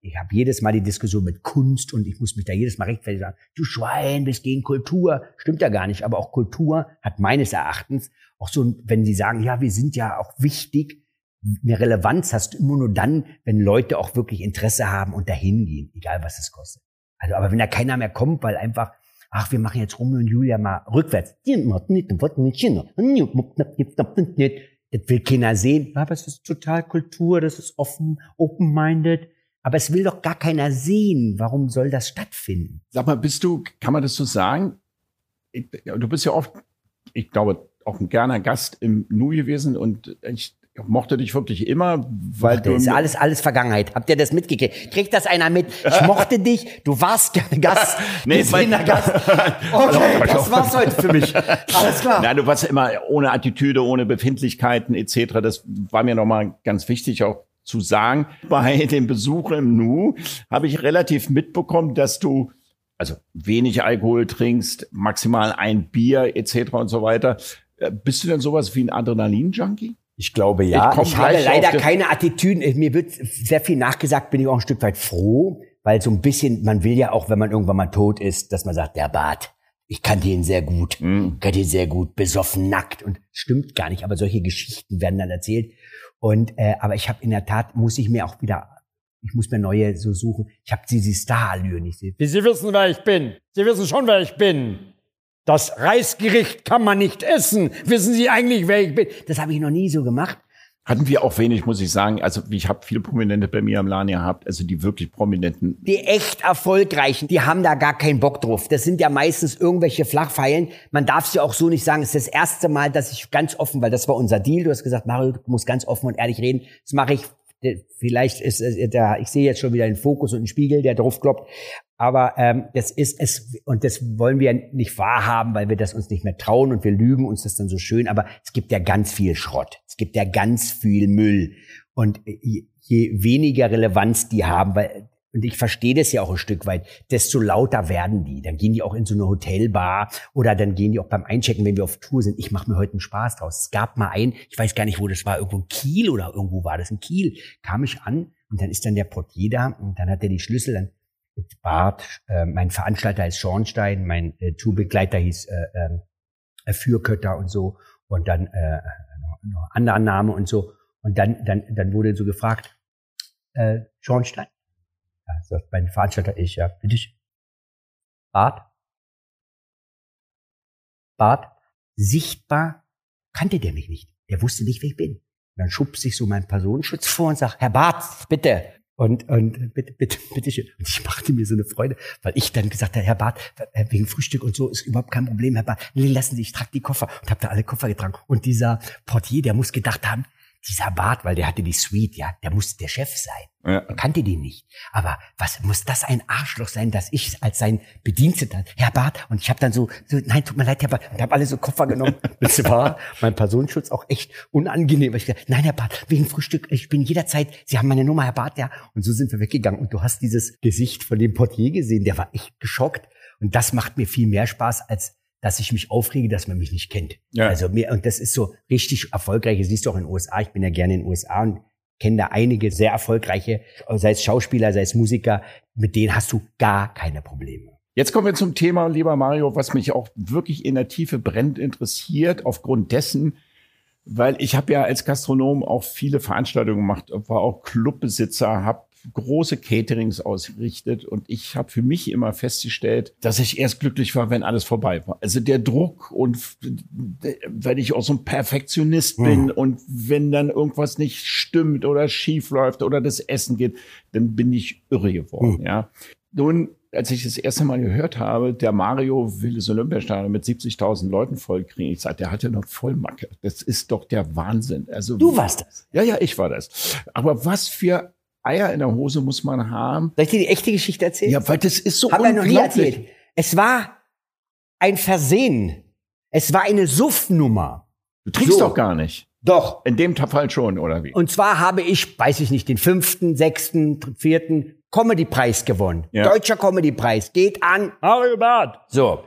ich habe jedes Mal die Diskussion mit Kunst und ich muss mich da jedes Mal rechtfertigen sagen, du Schwein, bist gegen Kultur. Stimmt ja gar nicht. Aber auch Kultur hat meines Erachtens auch so, wenn sie sagen, ja, wir sind ja auch wichtig, eine Relevanz hast du immer nur dann, wenn Leute auch wirklich Interesse haben und dahin gehen, egal was es kostet. Also, aber wenn da keiner mehr kommt, weil einfach, ach, wir machen jetzt Romeo und Julia mal rückwärts. Das will keiner sehen. Aber es ist total Kultur, das ist offen, open-minded. Aber es will doch gar keiner sehen. Warum soll das stattfinden? Sag mal, bist du, kann man das so sagen? Du bist ja oft, ich glaube, auch ein gerner Gast im Nu gewesen und ich mochte dich wirklich immer, weil Das du. ist alles, alles Vergangenheit. Habt ihr das mitgekriegt? Kriegt das einer mit? Ich mochte dich, du warst gerne Gast. Nee, mein- Gast. Okay, das war's heute für mich. Alles klar. Na, du warst immer ohne Attitüde, ohne Befindlichkeiten etc. Das war mir nochmal ganz wichtig auch zu sagen. Bei dem Besuch im Nu habe ich relativ mitbekommen, dass du also wenig Alkohol trinkst, maximal ein Bier etc. und so weiter. Äh, Bist du denn sowas wie ein Adrenalin-Junkie? Ich glaube Ich ja. komm Ich, habe leider keine Attitüden. Mir wird sehr viel nachgesagt, bin ich auch ein Stück weit froh, weil so ein bisschen, man will ja auch, wenn man irgendwann mal tot ist, dass man sagt, der Bart, ich kannte ihn sehr gut, Mhm. kannte ihn sehr gut, besoffen, nackt und stimmt gar nicht, aber solche Geschichten werden dann erzählt. Und äh, aber ich habe in der Tat muss ich mir auch wieder ich muss mir neue so suchen. Ich habe diese Starallüren nicht. Sie Sie wissen, wer ich bin. Sie wissen schon, wer ich bin. Das Reisgericht kann man nicht essen. Wissen Sie eigentlich, wer ich bin? Das habe ich noch nie so gemacht. Hatten wir auch wenig, muss ich sagen. Also ich habe viele Prominente bei mir am Laden gehabt, also die wirklich Prominenten. Die echt erfolgreichen, die haben da gar keinen Bock drauf. Das sind ja meistens irgendwelche Flachpfeilen. Man darf es ja auch so nicht sagen. Es ist das erste Mal, dass ich ganz offen, weil das war unser Deal. Du hast gesagt, Mario, du musst ganz offen und ehrlich reden. Das mache ich. Vielleicht ist da, ich sehe jetzt schon wieder den Fokus und einen Spiegel, der drauf kloppt. Aber ähm, das ist es, und das wollen wir nicht wahrhaben, weil wir das uns nicht mehr trauen und wir lügen uns das dann so schön. Aber es gibt ja ganz viel Schrott. Es gibt ja ganz viel Müll. Und je, weniger Relevanz die haben, weil und ich verstehe das ja auch ein Stück weit, desto lauter werden die. Dann gehen die auch in so eine Hotelbar oder dann gehen die auch beim Einchecken, wenn wir auf Tour sind. Ich mache mir heute einen Spaß draus. Es gab mal einen, ich weiß gar nicht, wo das war, irgendwo in Kiel oder irgendwo war das in Kiel, kam ich an und dann ist dann der Portier da und dann hat er die Schlüssel, dann Bart, äh, mein Veranstalter ist Schornstein, mein äh, Tourbegleiter hieß äh, äh, Fürkötter und so und dann äh, noch, anderer Name und so und dann, dann, dann wurde so gefragt, äh, Schornstein? Ja, sagt mein Veranstalter ich, ja, bitte. Bart? Bart? Sichtbar kannte der mich nicht. Der wusste nicht, wer ich bin. Und dann schubst sich so mein Personenschutz vor und sagt, Herr Bart, bitte. Und, und bitte, bitte, bitte schön. Und ich machte mir so eine Freude, weil ich dann gesagt habe, Herr Bart, äh, wegen Frühstück und so ist überhaupt kein Problem, Herr Bart. Nee, lassen Sie, ich trage die Koffer. Und habe da alle Koffer getragen. Und dieser Portier, der muss gedacht haben, dieser Bart, weil der hatte die Suite, ja, der musste der Chef sein. Ja. Er kannte den nicht. Aber was muss das ein Arschloch sein, dass ich als sein Bediensteter, Herr Bart, und ich habe dann so, so, nein, tut mir leid, Herr Bart, und habe alle so Koffer genommen. Das war mein Personenschutz auch echt unangenehm. Ich gesagt, nein, Herr Bart, wegen Frühstück, ich bin jederzeit, Sie haben meine Nummer, Herr Bart, ja. Und so sind wir weggegangen. Und du hast dieses Gesicht von dem Portier gesehen, der war echt geschockt. Und das macht mir viel mehr Spaß, als dass ich mich aufrege, dass man mich nicht kennt. Ja. Also mir, und das ist so richtig erfolgreich. Das siehst du auch in den USA. Ich bin ja gerne in den USA und kenne da einige sehr erfolgreiche, sei es Schauspieler, sei es Musiker, mit denen hast du gar keine Probleme. Jetzt kommen wir zum Thema, lieber Mario, was mich auch wirklich in der Tiefe brennend interessiert, aufgrund dessen, weil ich habe ja als Gastronom auch viele Veranstaltungen gemacht, war auch Clubbesitzer, habe große Caterings ausgerichtet und ich habe für mich immer festgestellt, dass ich erst glücklich war, wenn alles vorbei war. Also der Druck und weil ich auch so ein Perfektionist bin und wenn dann irgendwas nicht stimmt oder schief läuft oder das Essen geht, dann bin ich irre geworden, ja. Nun, als ich das erste Mal gehört habe, der Mario will das Olympiastadion mit 70.000 Leuten vollkriegen, ich sagte, der hatte noch Vollmacke. Das ist doch der Wahnsinn. Also Du warst das. ja, ja, ich war das. Aber was für Eier in der Hose muss man haben? Soll ich dir die echte Geschichte erzählen? Ja, weil das ist so Haben wir noch nie unglaublich. erzählt. Es war ein Versehen. Es war eine Suffnummer. Du trinkst So. doch gar nicht. Doch. In dem Fall schon, oder wie? Und zwar habe ich, weiß ich nicht, den fünften, sechsten, vierten Comedy-Preis gewonnen. Ja. Deutscher Comedy-Preis. Geht an Mario Barth. So.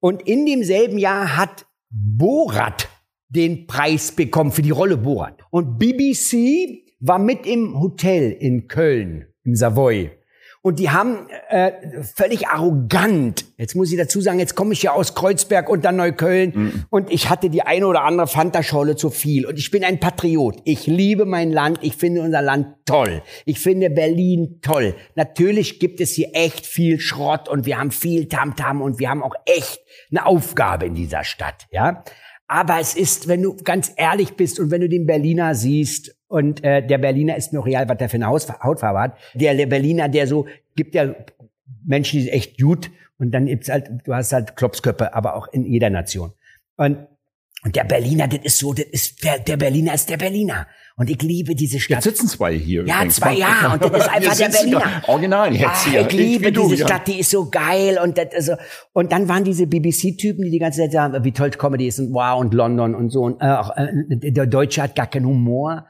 Und in demselben Jahr hat Borat den Preis bekommen für die Rolle Borat. Und BBC war mit im Hotel in Köln, im Savoy. Und die haben äh, völlig arrogant, jetzt muss ich dazu sagen, jetzt komme ich ja aus Kreuzberg und dann Neukölln und ich hatte die eine oder andere Fanta-Schorle zu viel. Und ich bin ein Patriot. Ich liebe mein Land, ich finde unser Land toll. Ich finde Berlin toll. Natürlich gibt es hier echt viel Schrott und wir haben viel Tamtam und wir haben auch echt eine Aufgabe in dieser Stadt, ja. Aber es ist, wenn du ganz ehrlich bist und wenn du den Berliner siehst, und äh, der Berliner ist auch real, was der für eine Haus, Hautfarbe hat. Der, der Berliner, der so, gibt ja Menschen, die sind echt gut. Und dann gibt's halt, du hast halt Klopsköppe, aber auch in jeder Nation. Und, und der Berliner, das ist so, das ist, der, der Berliner ist der Berliner. Und ich liebe diese Jetzt Stadt. sitzen zwei hier. Ja, übrigens. zwei, ja, und das ist einfach der Berliner. Original jetzt Ah, hier. ich liebe du, diese ja. Stadt, die ist so geil und das ist so. Und dann waren diese BBC-Typen, die die ganze Zeit sagen, wie toll Comedy ist und wow und London und so. Und äh, äh, der Deutsche hat gar keinen Humor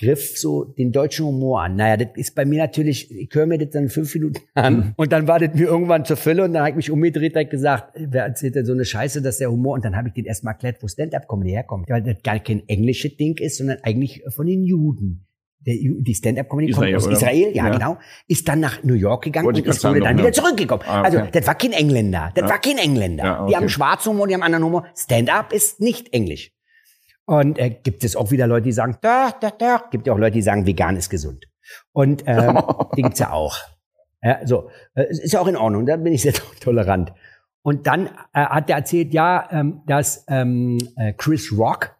griff so den deutschen Humor an. Naja, das ist bei mir natürlich, ich höre mir das dann fünf Minuten an Mhm. und dann war das mir irgendwann zur Fülle und dann habe ich mich umgedreht und gesagt, wer erzählt denn so eine Scheiße, dass der Humor und dann habe ich den erstmal erklärt, wo Stand-Up-Comedy herkommt. Weil das gar kein englisches Ding ist, sondern eigentlich von den Juden. Der, die Stand-Up-Comedy kommt aus oder? Israel, ja, Ja. genau, ist dann nach New York gegangen Wollte und ist dann noch, wieder ja. zurückgekommen. Ah, okay. Also, das war kein Engländer. Das Ja. war kein Engländer. Okay. Die haben schwarzen Humor, die haben anderen Humor. Stand-Up ist nicht Englisch. Und äh, gibt es auch wieder Leute, die sagen, da, da, da. Gibt ja auch Leute, die sagen, vegan ist gesund. Und ähm, die gibt's ja auch. Ja, so, äh, es ist ja auch in Ordnung, da bin ich sehr to- tolerant. Und dann äh, hat er erzählt, ja, ähm, dass ähm, äh, Chris Rock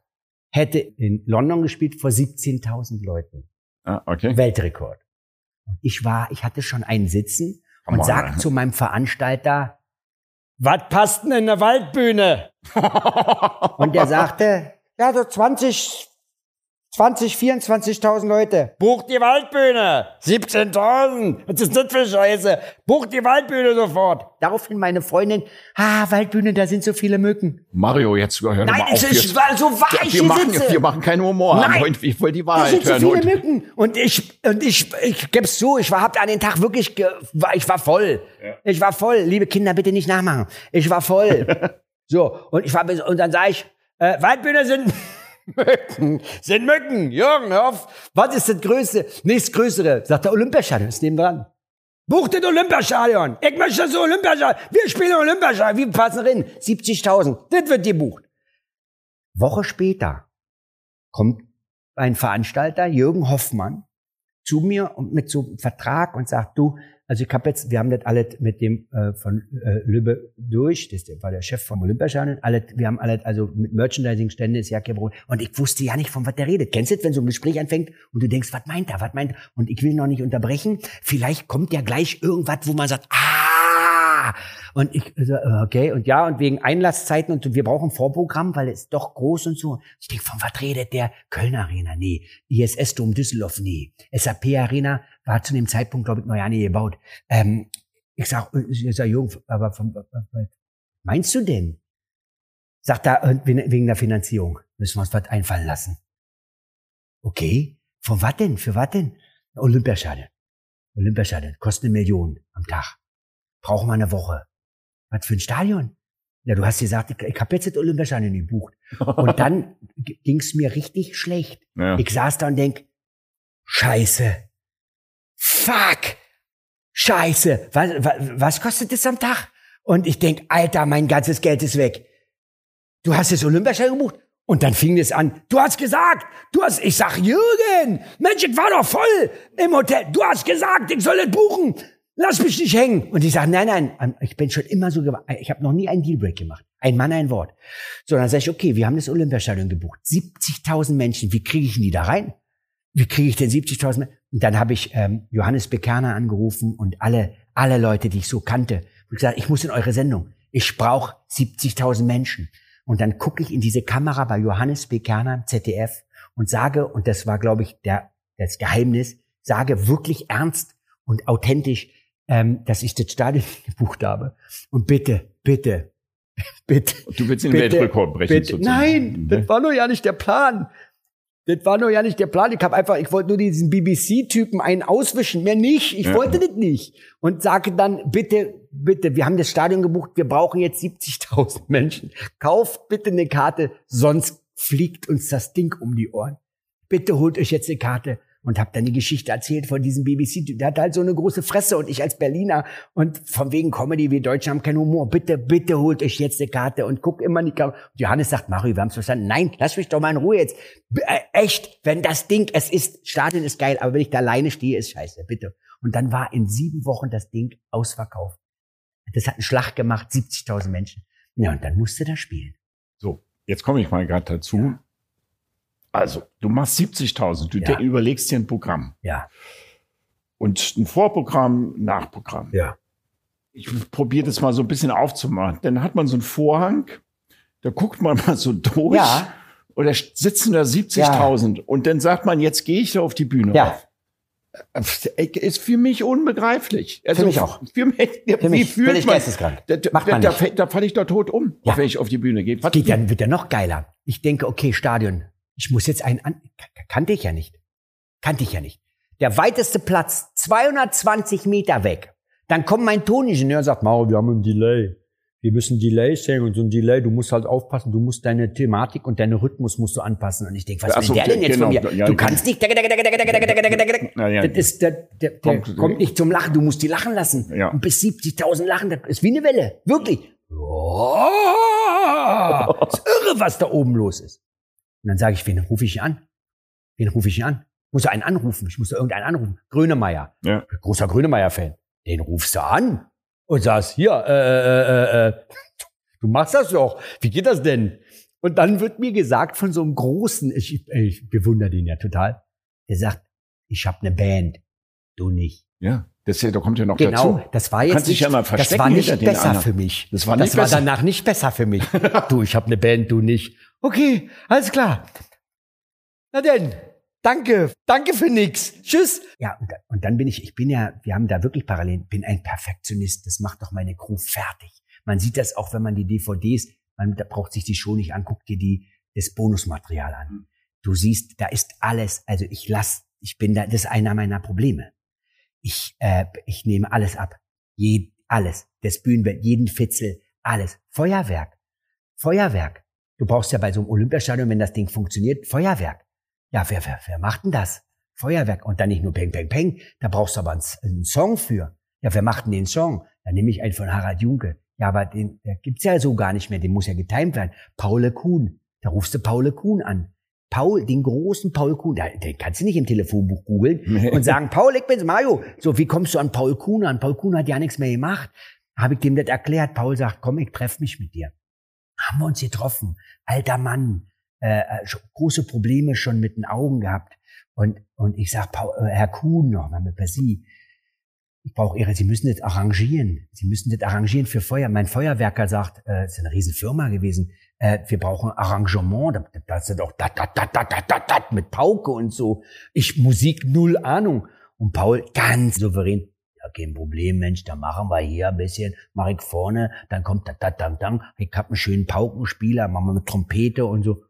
hätte in London gespielt vor 17.000 Leuten. Ah, okay. Weltrekord. Und ich war, ich hatte schon einen Sitzen und Come on. sag zu meinem Veranstalter, Was passt denn in der Waldbühne? und der sagte, ja, so 20, 20, 24.000 Leute. Buch die Waldbühne. 17.000. Was ist das für Scheiße? Buch die Waldbühne sofort. Daraufhin meine Freundin, ah, Waldbühne, da sind so viele Mücken. Mario, jetzt hör doch Nein, mal es auf. ist, jetzt. weil so war ich wir, hier machen, sitze. wir machen keinen Humor. Nein. Aber ich will die Da Wahrheit sind so hören. viele Mücken. Und ich, und ich, ich geb's zu, ich war, hab an den Tag wirklich, ge, war, ich war voll. Ich war voll. Liebe Kinder, bitte nicht nachmachen. Ich war voll. so. Und ich war, bis- und dann sag ich, äh, Waldbühne sind Mücken. Sind Mücken. Jürgen, hör auf. Was ist das Größte? Nichts Größere. Sagt der Olympiastadion, ist nebendran. Bucht das Olympiastadion. Ich möchte das Olympiastadion. Wir spielen Olympiastadion. Wir passen rein. 70.000. Das wird gebucht. Woche später kommt ein Veranstalter, Jürgen Hoffmann, zu mir und mit so einem Vertrag und sagt, du, also ich habe jetzt, wir haben das alles mit dem äh, von äh, Lübbe durch, das war der Chef vom Olympiastadion, alle, wir haben alle, also mit Merchandising-Stände ist ja Brot. Und ich wusste ja nicht, von was der redet. Kennst du das, wenn so ein Gespräch anfängt und du denkst, was meint er, was meint er? Und ich will noch nicht unterbrechen. Vielleicht kommt ja gleich irgendwas, wo man sagt, ah. Und ich, so, okay, und ja, und wegen Einlasszeiten und wir brauchen Vorprogramm, weil es doch groß und so. Ich denke, von was redet der? Köln Arena, nee. ISS-Dom Düsseldorf, nee. SAP Arena war zu dem Zeitpunkt, glaube ich, noch ja nie gebaut. Ähm, ich sag, ich sag, Jung, aber von, was meinst du denn? Sagt er, wegen der Finanzierung müssen wir uns was einfallen lassen. Okay, von was denn? Für was denn? Olympiastadion. Olympiastadion. Kostet eine Million am Tag. Brauchen wir eine Woche. Was für ein Stadion? Ja, du hast gesagt, ich, ich habe jetzt das Olympiastadion gebucht. Und dann ging's mir richtig schlecht. Ja. Ich saß da und denk, Scheiße. Fuck. Scheiße, was, was, was kostet das am Tag? Und ich denk, Alter, mein ganzes Geld ist weg. Du hast das Olympiastadion gebucht? Und dann fing es an. Du hast gesagt, du hast, ich sag, Jürgen, Mensch, ich war doch voll im Hotel. Du hast gesagt, ich soll es buchen. Lass mich nicht hängen. Und ich sag, nein, nein, ich bin schon immer so, ich habe noch nie einen Dealbreak gemacht. Ein Mann, ein Wort. So, dann sag ich, okay, wir haben das Olympiastadion gebucht. 70.000 Menschen, wie kriege ich die da rein? Wie kriege ich denn 70.000 Menschen? Und dann habe ich ähm, Johannes Bekerner angerufen und alle, alle Leute, die ich so kannte. Und gesagt, ich muss in eure Sendung. Ich brauche 70.000 Menschen. Und dann gucke ich in diese Kamera bei Johannes Bekerner im ZDF und sage, und das war, glaube ich, der, das Geheimnis, sage wirklich ernst und authentisch, ähm, dass ich das Stadion gebucht habe. Und bitte, bitte, bitte. Du willst den bitte, Weltrekord brechen. Bitte, nein, das war nur ja nicht der Plan. Das war nur ja nicht der Plan. Ich habe einfach, ich wollte nur diesen BBC-Typen einen auswischen, mehr nicht. Ich ja. wollte das nicht. Und sage dann, bitte, bitte, wir haben das Stadion gebucht, wir brauchen jetzt 70.000 Menschen. Kauft bitte eine Karte, sonst fliegt uns das Ding um die Ohren. Bitte holt euch jetzt eine Karte und habe dann die Geschichte erzählt von diesem BBC. Der hat halt so eine große Fresse und ich als Berliner und von wegen Comedy, wir Deutschen haben keinen Humor. Bitte, bitte holt euch jetzt eine Karte und guckt immer in die Kamera. Und Johannes sagt, Mario, wir haben es verstanden. Nein, lass mich doch mal in Ruhe jetzt. Äh, echt, wenn das Ding, es ist, Stadion ist geil, aber wenn ich da alleine stehe, ist scheiße, bitte. Und dann war in sieben Wochen das Ding ausverkauft. Das hat einen Schlag gemacht, 70.000 Menschen. Ja, und dann musste er spielen. So, jetzt komme ich mal gerade dazu. Ja. Also, du machst 70.000, du ja. überlegst dir ein Programm. Ja. Und ein Vorprogramm, Nachprogramm. Ja. Ich probiere das mal so ein bisschen aufzumachen. Dann hat man so einen Vorhang, da guckt man mal so durch. Ja. Oder sitzen da 70.000 ja. und dann sagt man, jetzt gehe ich da auf die Bühne ja. Auf. Äh, ist für mich unbegreiflich. Also, für mich auch. Für mich, für mich fühlt bin ich man, geisteskrank. Da, Macht man da, da, da falle ich da tot um, ja. wenn ich auf die Bühne gehe. Was geht dann wird ja noch geiler. Ich denke, okay, Stadion, ich muss jetzt einen an, kannte ich ja nicht. Kannte ich ja nicht. Der weiteste Platz, 220 Meter weg. Dann kommt mein Toningenieur und sagt, Mauro, wir haben einen Delay. Wir müssen Delay sehen und so ein Delay, du musst halt aufpassen, du musst deine Thematik und deinen Rhythmus musst du anpassen. Und ich denke, was will so, der denn jetzt genau, von mir? Ja, du kannst nicht, das ist, der, der, der kommt, kommt nicht zum Lachen, du musst die lachen lassen. Ja. Und bis 70.000 lachen, das ist wie eine Welle. Wirklich. Oh, ist irre, was da oben los ist. Und dann sage ich, wen rufe ich an? Wen rufe ich an? Muss er einen anrufen? Ich muss irgendeinen anrufen. Grönemeyer. Ja. Großer Grönemeyer-Fan. Den rufst du an und sagst, hier, äh, äh, äh, äh, du machst das doch. Wie geht das denn? Und dann wird mir gesagt von so einem großen, ich, ich bewundere den ja total, der sagt, ich habe eine Band, du nicht. Ja, das da kommt ja noch genau, dazu. Genau, das war jetzt nicht, ja das war nicht besser für mich. Das war, das war danach nicht besser für mich. du, ich habe eine Band, du nicht. Okay, alles klar. Na denn, danke, danke für nix. Tschüss. Ja, und, und dann bin ich, ich bin ja, wir haben da wirklich parallel, bin ein Perfektionist. Das macht doch meine Crew fertig. Man sieht das auch, wenn man die DVDs, man da braucht sich die Show nicht an, guckt dir die, das Bonusmaterial an. Du siehst, da ist alles, also ich lass, ich bin da, das ist einer meiner Probleme. Ich, äh, ich nehme alles ab. Je, alles. Das Bühnenbild, jeden Fitzel, alles. Feuerwerk. Feuerwerk. Du brauchst ja bei so einem Olympiastadion, wenn das Ding funktioniert, Feuerwerk. Ja, wer, wer, wer macht denn das? Feuerwerk. Und dann nicht nur Peng, Peng, Peng. Da brauchst du aber einen, einen Song für. Ja, wer macht denn den Song? Dann nehme ich einen von Harald Junke. Ja, aber den der gibt's ja so gar nicht mehr. Den muss ja getimed werden. Paul Kuhn. Da rufst du Paul Kuhn an. Paul, den großen Paul Kuhn, den kannst du nicht im Telefonbuch googeln und sagen, Paul, ich bin's, Mario. So, wie kommst du an Paul Kuhn an? Paul Kuhn hat ja nichts mehr gemacht. Habe ich dem das erklärt. Paul sagt, komm, ich treff mich mit dir haben wir uns getroffen. Alter Mann, äh, äh große Probleme schon mit den Augen gehabt. Und, und ich sag, Paul, äh, Herr Kuhn noch mal mit Sie. ich brauche ihre, Sie müssen das arrangieren. Sie müssen das arrangieren für Feuer. Mein Feuerwerker sagt, äh, ist eine riesen Firma gewesen, äh, wir brauchen Arrangement, da, da ist doch dat, dat, dat, dat, dat, dat, dat, mit Pauke und so. Ich Musik null Ahnung. Und Paul ganz souverän, ja, kein Problem, Mensch, da machen wir hier ein bisschen, mach ich vorne, dann kommt da, da, da, da, ich hab einen schönen Paukenspieler, machen wir mit Trompete und so.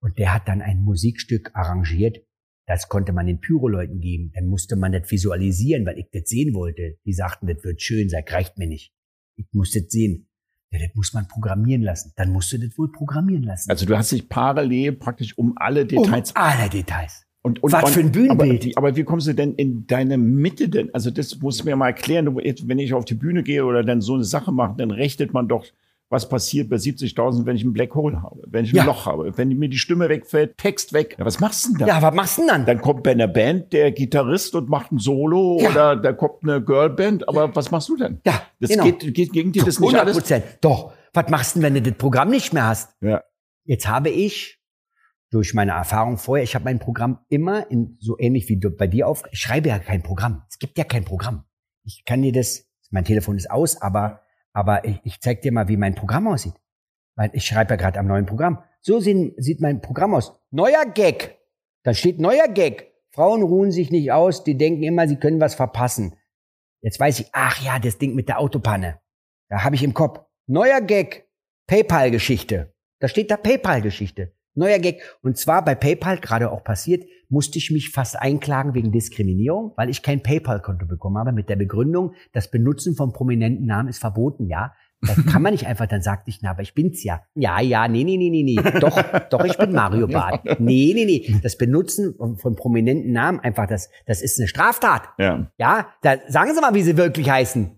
Und der hat dann ein Musikstück arrangiert, das konnte man den Pyroleuten geben. Dann musste man das visualisieren, weil ich das sehen wollte. Die sagten, das wird schön, sag, reicht mir nicht. Ich muss das sehen. Ja, das muss man programmieren lassen. Dann musst du das wohl programmieren lassen. Also du hast dich parallel praktisch um alle Details. Um alle Details. Und, und, Was für ein Bühnenbild. Aber, aber wie kommst du denn in deine Mitte denn? Also das musst du mir mal erklären. Wenn ich auf die Bühne gehe oder dann so eine Sache mache, dann rechnet man doch, was passiert bei 70.000, wenn ich ein Black Hole habe, wenn ich ein Ja. Loch habe, wenn mir die Stimme wegfällt, Text weg. Ja, was machst du denn da? Ja, was machst du denn dann? Dann kommt bei einer Band der Gitarrist und macht ein Solo Ja. oder da kommt eine Girlband. Aber was machst du denn? Ja, Das genau. geht, geht gegen dir das nicht 100 alles? Prozent. Doch. Was machst du denn, wenn du das Programm nicht mehr hast? Ja. Jetzt habe ich durch meine Erfahrung vorher, ich habe mein Programm immer in so ähnlich wie bei dir auf. Ich schreibe ja kein Programm. Es gibt ja kein Programm. Ich kann dir das, mein Telefon ist aus, aber aber ich, ich zeig dir mal, wie mein Programm aussieht. Weil ich schreibe ja gerade am neuen Programm. So sehen, sieht mein Programm aus. Neuer Gag. Da steht neuer Gag. Frauen ruhen sich nicht aus, die denken immer, sie können was verpassen. Jetzt weiß ich, ach ja, das Ding mit der Autopanne. Da habe ich im Kopf. Neuer Gag. PayPal-Geschichte. Da steht da PayPal-Geschichte. Neuer Gag. Und zwar bei PayPal, gerade auch passiert, musste ich mich fast einklagen wegen Diskriminierung, weil ich kein PayPal-Konto bekommen habe mit der Begründung, das Benutzen von prominenten Namen ist verboten, ja. Das kann man nicht einfach, dann sagte ich, na, aber ich bin's ja. Ja, ja, nee, nee, nee, nee, nee. Doch, doch, ich bin Mario Barth. Nee, nee, nee. Das Benutzen von, von prominenten Namen, einfach, das, das ist eine Straftat. Ja. Ja, da sagen Sie mal, wie Sie wirklich heißen.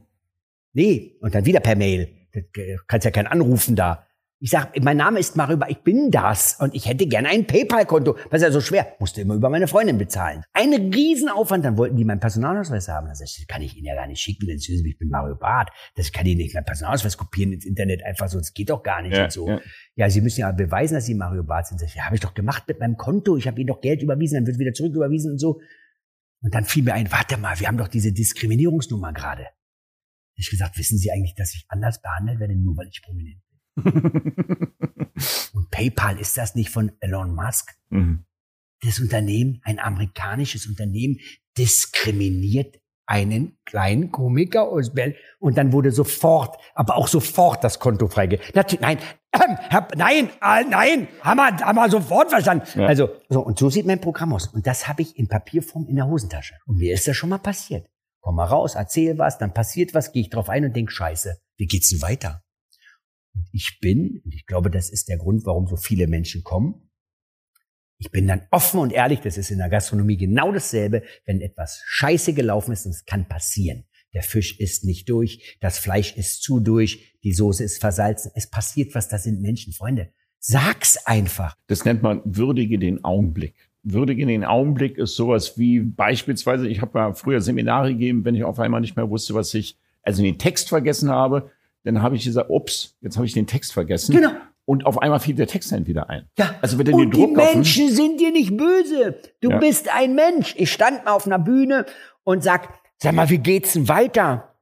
Nee, und dann wieder per Mail. Du kannst ja keinen anrufen da. Ich sag, mein Name ist Mario, Barth, ich bin das und ich hätte gerne ein PayPal-Konto. Was ist ja so schwer? Musste immer über meine Freundin bezahlen. Ein Riesenaufwand, dann wollten die meinen Personalausweis haben. Dann sag ich, das kann ich Ihnen ja gar nicht schicken, denn Sie wissen, ich bin Mario Barth. Das kann ich nicht meinen Personalausweis kopieren ins Internet einfach so. Das geht doch gar nicht Ja, und so. ja. Ja, Sie müssen ja beweisen, dass Sie Mario Barth sind. Ich, ja, habe ich doch gemacht mit meinem Konto. Ich habe Ihnen doch Geld überwiesen, dann wird wieder zurücküberwiesen und so. Und dann fiel mir ein, warte mal, wir haben doch diese Diskriminierungsnummer gerade. Ich gesagt, wissen Sie eigentlich, dass ich anders behandelt werde, nur weil ich prominent bin? Und PayPal ist das nicht von Elon Musk? Mhm. Das Unternehmen, ein amerikanisches Unternehmen, diskriminiert einen kleinen Komiker aus Berlin. Und dann wurde sofort, aber auch sofort das Konto freigegeben. Nein, ähm, Herr, nein, äh, nein, haben wir, haben wir sofort verstanden. Ja. Also, so, und so sieht mein Programm aus. Und das habe ich in Papierform in der Hosentasche. Und mir ist das schon mal passiert. Komm mal raus, erzähl was, dann passiert was, gehe ich drauf ein und denk, scheiße, wie geht's denn weiter? Ich bin, und ich glaube, das ist der Grund, warum so viele Menschen kommen, ich bin dann offen und ehrlich, das ist in der Gastronomie genau dasselbe, wenn etwas scheiße gelaufen ist, und es kann passieren. Der Fisch ist nicht durch, das Fleisch ist zu durch, die Soße ist versalzen, es passiert was, das sind Menschen, Freunde. Sag's einfach. Das nennt man würdige den Augenblick. Würdige den Augenblick ist sowas wie beispielsweise, ich habe ja früher Seminare gegeben, wenn ich auf einmal nicht mehr wusste, was ich, also den Text vergessen habe, dann habe ich gesagt, ups, jetzt habe ich den Text vergessen. Genau. Und auf einmal fiel der Text dann wieder ein. Ja. Also du und den Druck die auf- Menschen sind dir nicht böse. Du Ja. bist ein Mensch. Ich stand mal auf einer Bühne und sag, sag mal, wie geht's denn weiter?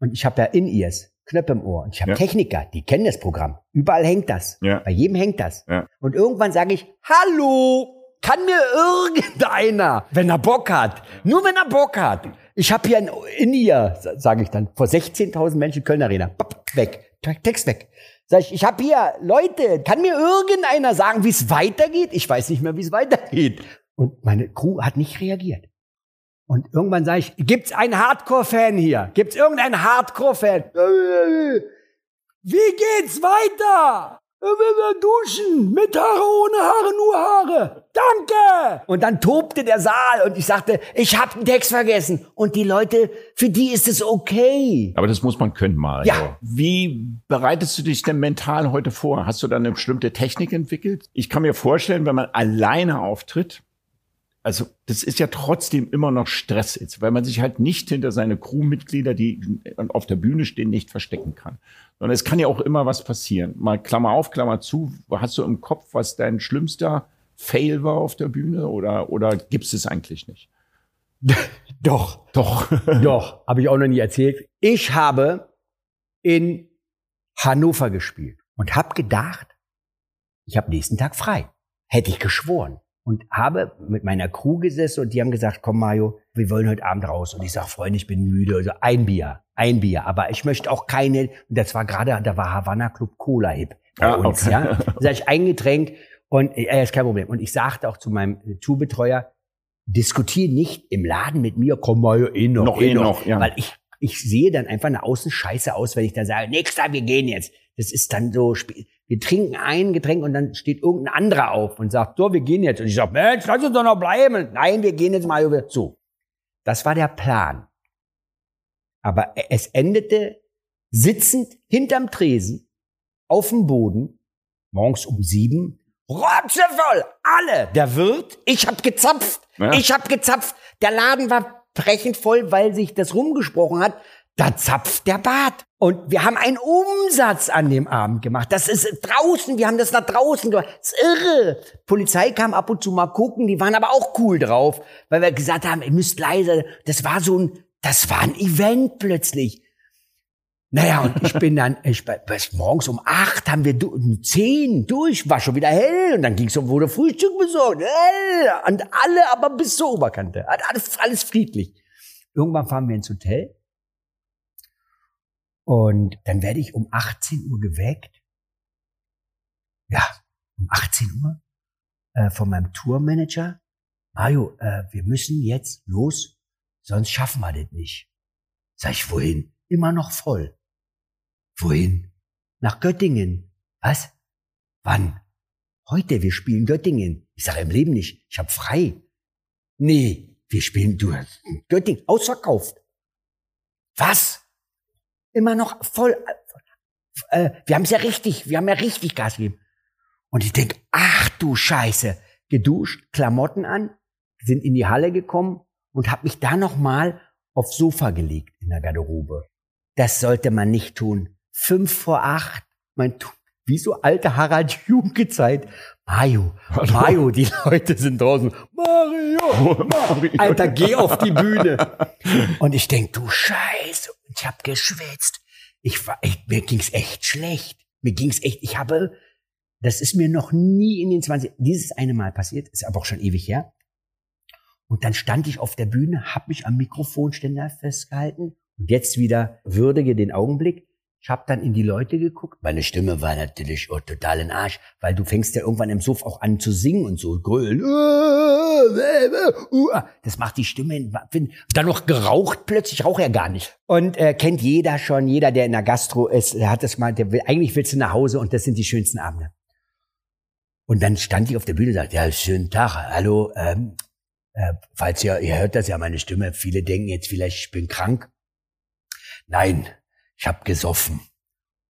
Und ich habe ja In-Ears, Knöpfe im Ohr. Und ich habe Ja. Techniker, die kennen das Programm. Überall hängt das. Ja. Bei jedem hängt das. Ja. Und irgendwann sage ich, hallo, kann mir irgendeiner, wenn er Bock hat, nur wenn er Bock hat. Ich habe hier ein In-Ear, sage ich dann, vor 16.000 Menschen Köln Arena. Weg, Text weg. Sag ich, ich habe hier Leute, kann mir irgendeiner sagen, wie es weitergeht? Ich weiß nicht mehr, wie es weitergeht. Und meine Crew hat nicht reagiert. Und irgendwann sage ich, gibt's einen Hardcore-Fan hier? Gibt's irgendeinen Hardcore-Fan? Wie geht's weiter? Duschen. Mit Haare, ohne Haare, nur Haare. Danke! Und dann tobte der Saal und ich sagte, ich hab den Text vergessen. Und die Leute, für die ist es okay. Aber das muss man können, Mario. Ja. Wie bereitest du dich denn mental heute vor? Hast du da eine bestimmte Technik entwickelt? Ich kann mir vorstellen, wenn man alleine auftritt, also das ist ja trotzdem immer noch Stress jetzt, weil man sich halt nicht hinter seine Crewmitglieder, die auf der Bühne stehen, nicht verstecken kann. Sondern es kann ja auch immer was passieren. Mal Klammer auf, Klammer zu. Hast du im Kopf, was dein schlimmster Fail war auf der Bühne oder, oder gibt es es eigentlich nicht? Doch, Doch. doch, habe ich auch noch nie erzählt. Ich habe in Hannover gespielt und habe gedacht, ich habe nächsten Tag frei. Hätte ich geschworen. Und habe mit meiner Crew gesessen und die haben gesagt, komm Mario, wir wollen heute Abend raus. Und ich sag, Freunde, ich bin müde. Also ein Bier, ein Bier. Aber ich möchte auch keine, und das war gerade, da war Havana Club Cola Hip bei Ah, uns, okay. ja. Da sag ich ein Getränk und äh, ist kein Problem. Und ich sagte auch zu meinem Tourbetreuer, diskutier nicht im Laden mit mir, komm Mario, eh noch, Noch, eh eh noch. noch, ja. Weil ich, ich sehe dann einfach nach außen scheiße aus, wenn ich dann sage, nächster, wir gehen jetzt. Das ist dann so, wir trinken ein Getränk und dann steht irgendein anderer auf und sagt, so, wir gehen jetzt. Und ich sage, Mensch, lass uns doch noch bleiben. Nein, wir gehen jetzt mal über. So. Das war der Plan. Aber es endete sitzend hinterm Tresen auf dem Boden, morgens um sieben, rotzevoll, alle, der Wirt, ich hab gezapft, Ja. ich hab gezapft, der Laden war brechend voll, weil sich das rumgesprochen hat, da zapft der Bart. Und wir haben einen Umsatz an dem Abend gemacht. Das ist draußen, wir haben das nach draußen gemacht. Das ist irre. Polizei kam ab und zu mal gucken, die waren aber auch cool drauf, weil wir gesagt haben, ihr müsst leise. Das war so ein, das war ein Event plötzlich. Naja, und ich bin dann, ich, bis morgens um acht haben wir um zehn durch, war schon wieder hell und dann ging's um, wurde Frühstück besorgt. Hell, und alle aber bis zur Oberkante. Alles, alles friedlich. Irgendwann fahren wir ins Hotel und dann werde ich um 18 Uhr geweckt. Ja, um 18 Uhr äh, von meinem Tourmanager. Mario, äh, wir müssen jetzt los, sonst schaffen wir das nicht. Sag ich, wohin? Immer noch voll. Wohin? Nach Göttingen. Was? Wann? Heute, wir spielen Göttingen. Ich sage im Leben nicht, ich hab frei. Nee, wir spielen du Göttingen, ausverkauft. Was? Immer noch voll. Äh, wir haben es ja richtig, wir haben ja richtig Gas gegeben. Und ich denk, ach du Scheiße, geduscht, Klamotten an, sind in die Halle gekommen und hab mich da noch mal aufs Sofa gelegt in der Garderobe. Das sollte man nicht tun. Fünf vor acht, mein wie so alte Harald Junke Zeit. Mario, Mario, die Leute sind draußen. Mario, Mario. Alter, geh auf die Bühne. Und ich denk, du Scheiße, ich hab geschwitzt. Ich war, ich, mir ging's echt schlecht. Mir ging's echt, ich habe, das ist mir noch nie in den 20, dieses eine Mal passiert, ist aber auch schon ewig her. Und dann stand ich auf der Bühne, hab mich am Mikrofonständer festgehalten und jetzt wieder würdige den Augenblick. Ich hab dann in die Leute geguckt. Meine Stimme war natürlich oh, total in Arsch, weil du fängst ja irgendwann im Suff auch an zu singen und so grölen. Das macht die Stimme in. Dann noch geraucht plötzlich, raucht er gar nicht. Und äh, kennt jeder schon, jeder, der in der Gastro ist, der hat das mal, der will, eigentlich willst du nach Hause und das sind die schönsten Abende. Und dann stand ich auf der Bühne und sagte, ja, schönen Tag, hallo, ähm, äh, falls ihr, ihr hört das ja, meine Stimme, viele denken jetzt vielleicht, ich bin krank. Nein, ich hab gesoffen.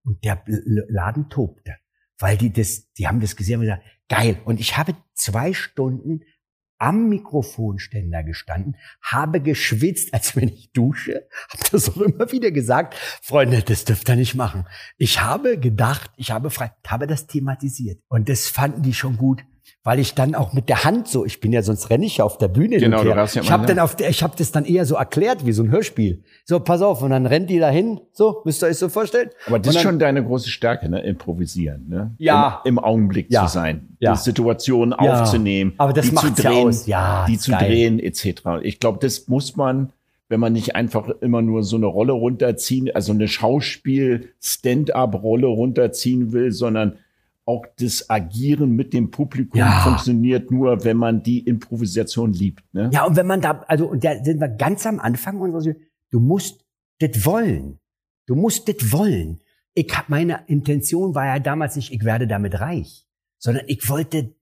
Und der Laden tobte, weil die das, die haben das gesehen und gesagt, geil. Und ich habe zwei Stunden am Mikrofonständer gestanden, habe geschwitzt, als wenn ich dusche, habe das auch immer wieder gesagt, Freunde, das dürft ihr nicht machen. Ich habe gedacht, ich habe frei, habe das thematisiert. Und das fanden die schon gut, weil ich dann auch mit der Hand so, ich bin ja, sonst renne ich ja auf der Bühne. Genau, du hast ja ich habe dann auf der, ich habe das dann eher so erklärt wie so ein Hörspiel. So, pass auf, und dann rennt die dahin, so, müsst ihr euch so vorstellen. Aber das ist schon deine große Stärke, ne? Improvisieren, ne? Ja. Im, im Augenblick Ja. zu sein. Ja. Die Situation Ja. aufzunehmen. Aber das die zu ja drehen, aus. Ja, die zu geil. drehen, etc. Ich glaube, das muss man, wenn man nicht einfach immer nur so eine Rolle runterziehen, also eine Schauspiel-Stand-up-Rolle runterziehen will, sondern auch das Agieren mit dem Publikum Ja. funktioniert nur, wenn man die Improvisation liebt. Ne? Ja, und wenn man da, also, und da sind wir ganz am Anfang unseres, du musst das wollen. Du musst das wollen. Ich hab, meine Intention war ja damals nicht, ich werde damit reich, sondern ich wollte,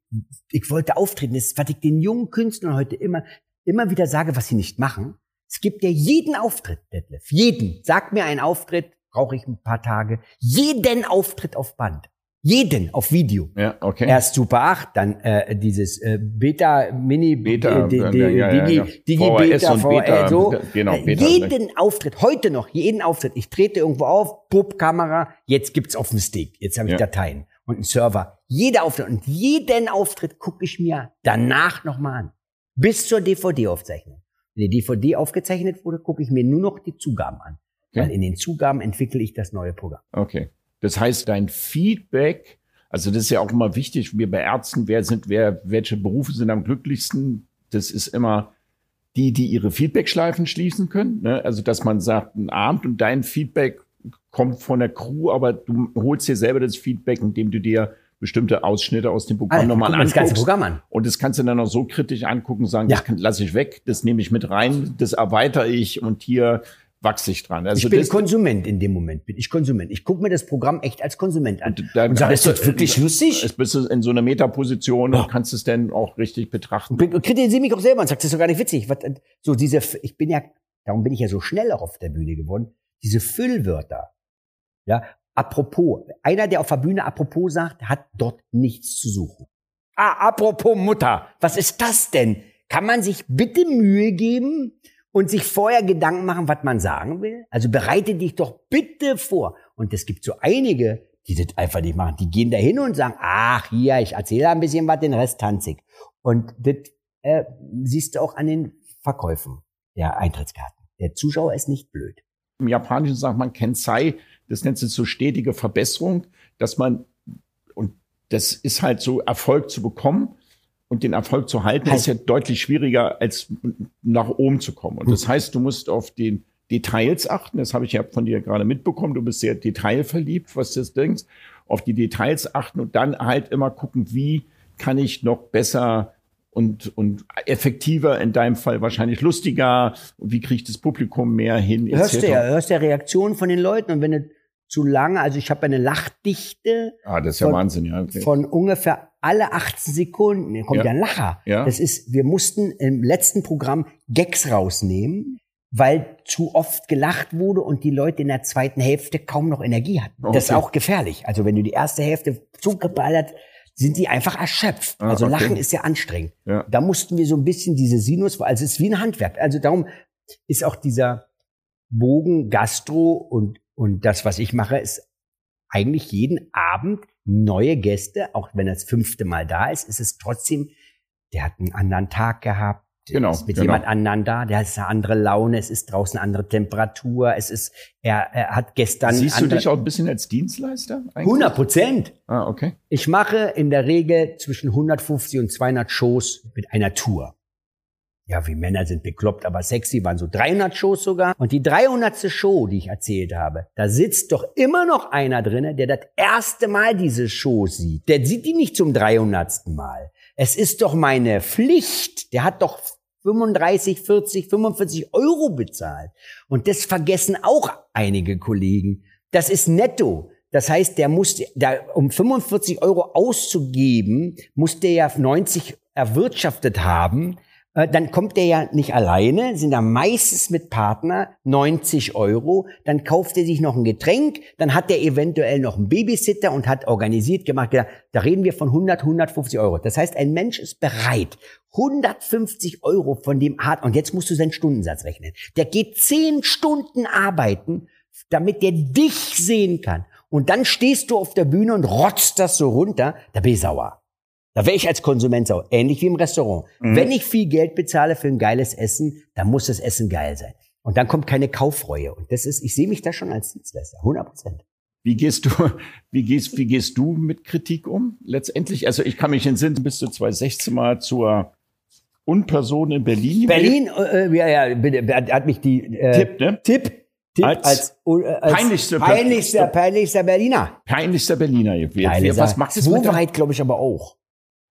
ich wollte auftreten. Das ist, was ich den jungen Künstlern heute immer, immer wieder sage, was sie nicht machen. Es gibt ja jeden Auftritt, Detlef. Jeden. Sag mir einen Auftritt, brauche ich ein paar Tage. Jeden Auftritt auf Band. Jeden auf Video. Ja, okay. Erst Super 8, dann äh, dieses äh, Beta, Mini, Beta, äh, ja, ja, ja, Digi, ja. Digi Beta, und Beta, so. genau, Äh, Beta, jeden Auftritt, heute noch, jeden Auftritt. Ich trete irgendwo auf, Pup, Kamera, jetzt gibt's auf dem Stick, jetzt habe ich Ja. Dateien und einen Server. Jeder Auftritt und jeden Auftritt gucke ich mir danach nochmal an. Bis zur DVD-Aufzeichnung. Wenn die DVD aufgezeichnet wurde, gucke ich mir nur noch die Zugaben an. Okay. Weil in den Zugaben entwickle ich das neue Programm. Okay. Das heißt, dein Feedback, also das ist ja auch immer wichtig, wir bei Ärzten, wer sind, wer, welche Berufe sind am glücklichsten? Das ist immer die, die ihre Feedbackschleifen schließen können. Ne? Also, dass man sagt, ein Abend und dein Feedback kommt von der Crew, aber du holst dir selber das Feedback, indem du dir bestimmte Ausschnitte aus dem Programm Also, nochmal guck mal das ganze anguckst. Programm an. Und das kannst du dann auch so kritisch angucken, sagen, Ja. das lasse ich weg, das nehme ich mit rein, das erweitere ich und hier wachse ich dran. Also ich bin Konsument in dem Moment, bin ich Konsument. Ich gucke mir das Programm echt als Konsument an. Und dann und sage, ist das wirklich lustig? Jetzt bist du in so einer Metaposition und kannst es dann auch richtig betrachten. Und kritisiere mich auch selber und sagt, das ist doch gar nicht witzig. Was, so diese, ich bin ja, darum bin ich ja so schnell auch auf der Bühne geworden. Diese Füllwörter. Ja, apropos. Einer, der auf der Bühne apropos sagt, hat dort nichts zu suchen. Ah, apropos Mutter. Was ist das denn? Kann man sich bitte Mühe geben und sich vorher Gedanken machen, was man sagen will? Also bereite dich doch bitte vor. Und es gibt so einige, die das einfach nicht machen. Die gehen da hin und sagen, ach hier, ich erzähle ein bisschen was, den Rest tanzig. Und das äh, siehst du auch an den Verkäufen der Eintrittskarten. Der Zuschauer ist nicht blöd. Im Japanischen sagt man Kensei, das nennt sich so stetige Verbesserung, dass man, und das ist halt so, Erfolg zu bekommen und den Erfolg zu halten, Halt. ist ja deutlich schwieriger, als nach oben zu kommen. Und das heißt, du musst auf den Details achten. Das habe ich ja von dir gerade mitbekommen. Du bist sehr detailverliebt, was das denkst. Auf die Details achten und dann halt immer gucken, wie kann ich noch besser und, und effektiver, in deinem Fall wahrscheinlich lustiger, wie kriege ich das Publikum mehr hin, Du hörst etc. ja, hörst ja Reaktionen von den Leuten und wenn du zu lange, also ich habe eine Lachdichte Ah, das ist ja Von- Wahnsinn, ja. Okay. von ungefähr alle 18 Sekunden kommt Ja. ein Lacher. Ja. Das ist, wir mussten im letzten Programm Gags rausnehmen, weil zu oft gelacht wurde und die Leute in der zweiten Hälfte kaum noch Energie hatten. Das ist Okay. auch gefährlich. Also wenn du die erste Hälfte zugeballert, sind die einfach erschöpft. Ah, also okay. Lachen ist ja anstrengend. Ja. Da mussten wir so ein bisschen diese Sinus, also es ist wie ein Handwerk. Also darum ist auch dieser Bogen Gastro und, und das, was ich mache, ist eigentlich jeden Abend neue Gäste, auch wenn er das fünfte Mal da ist, ist es trotzdem, der hat einen anderen Tag gehabt, Genau, ist mit genau. jemand anderen da, der hat eine andere Laune, es ist draußen eine andere Temperatur, es ist, er, er hat gestern Siehst du andere- dich auch ein bisschen als Dienstleister? eigentlich? 100 Prozent. Ah, okay. Ich mache in der Regel zwischen 150 und 200 Shows mit einer Tour. Ja, wie Männer sind bekloppt, aber sexy waren so 300 Shows sogar. Und die 300. Show, die ich erzählt habe, da sitzt doch immer noch einer drinne, der das erste Mal diese Show sieht. Der sieht die nicht zum 300. Mal. Es ist doch meine Pflicht. Der hat doch 35, 40, 45 Euro bezahlt. Und das vergessen auch einige Kollegen. Das ist netto. Das heißt, der muss, da, um 45 Euro auszugeben, muss der ja 90 erwirtschaftet haben. Äh, Dann kommt der ja nicht alleine, sind da meistens mit Partner 90 Euro. Dann kauft er sich noch ein Getränk, dann hat er eventuell noch einen Babysitter und hat organisiert gemacht. Da reden wir von 100, 150 Euro. Das heißt, ein Mensch ist bereit, 150 Euro von dem Art, und jetzt musst du seinen Stundensatz rechnen. Der geht 10 Stunden arbeiten, damit der dich sehen kann. Und dann stehst du auf der Bühne und rotzt das so runter, da bin ich sauer. Da wäre ich als Konsument sauer. Ähnlich wie im Restaurant. Mhm. Wenn ich viel Geld bezahle für ein geiles Essen, dann muss das Essen geil sein. Und dann kommt keine Kaufreue. Und das ist, ich sehe mich da schon als Dienstleister. 100 Prozent. Wie gehst du, wie gehst, wie gehst du mit Kritik um? Letztendlich, also ich kann mich entsinnen, bis du 2016 mal zur Unperson in Berlin. Berlin, äh, ja, ja, hat mich die, äh, Tipp, ne? Tipp, Tipp Als als, äh, als peinlichste- peinlichster, peinlichster Berliner. Peinlichster Berliner gewählt. Was macht mit einem? Wovereit, glaube ich, aber auch.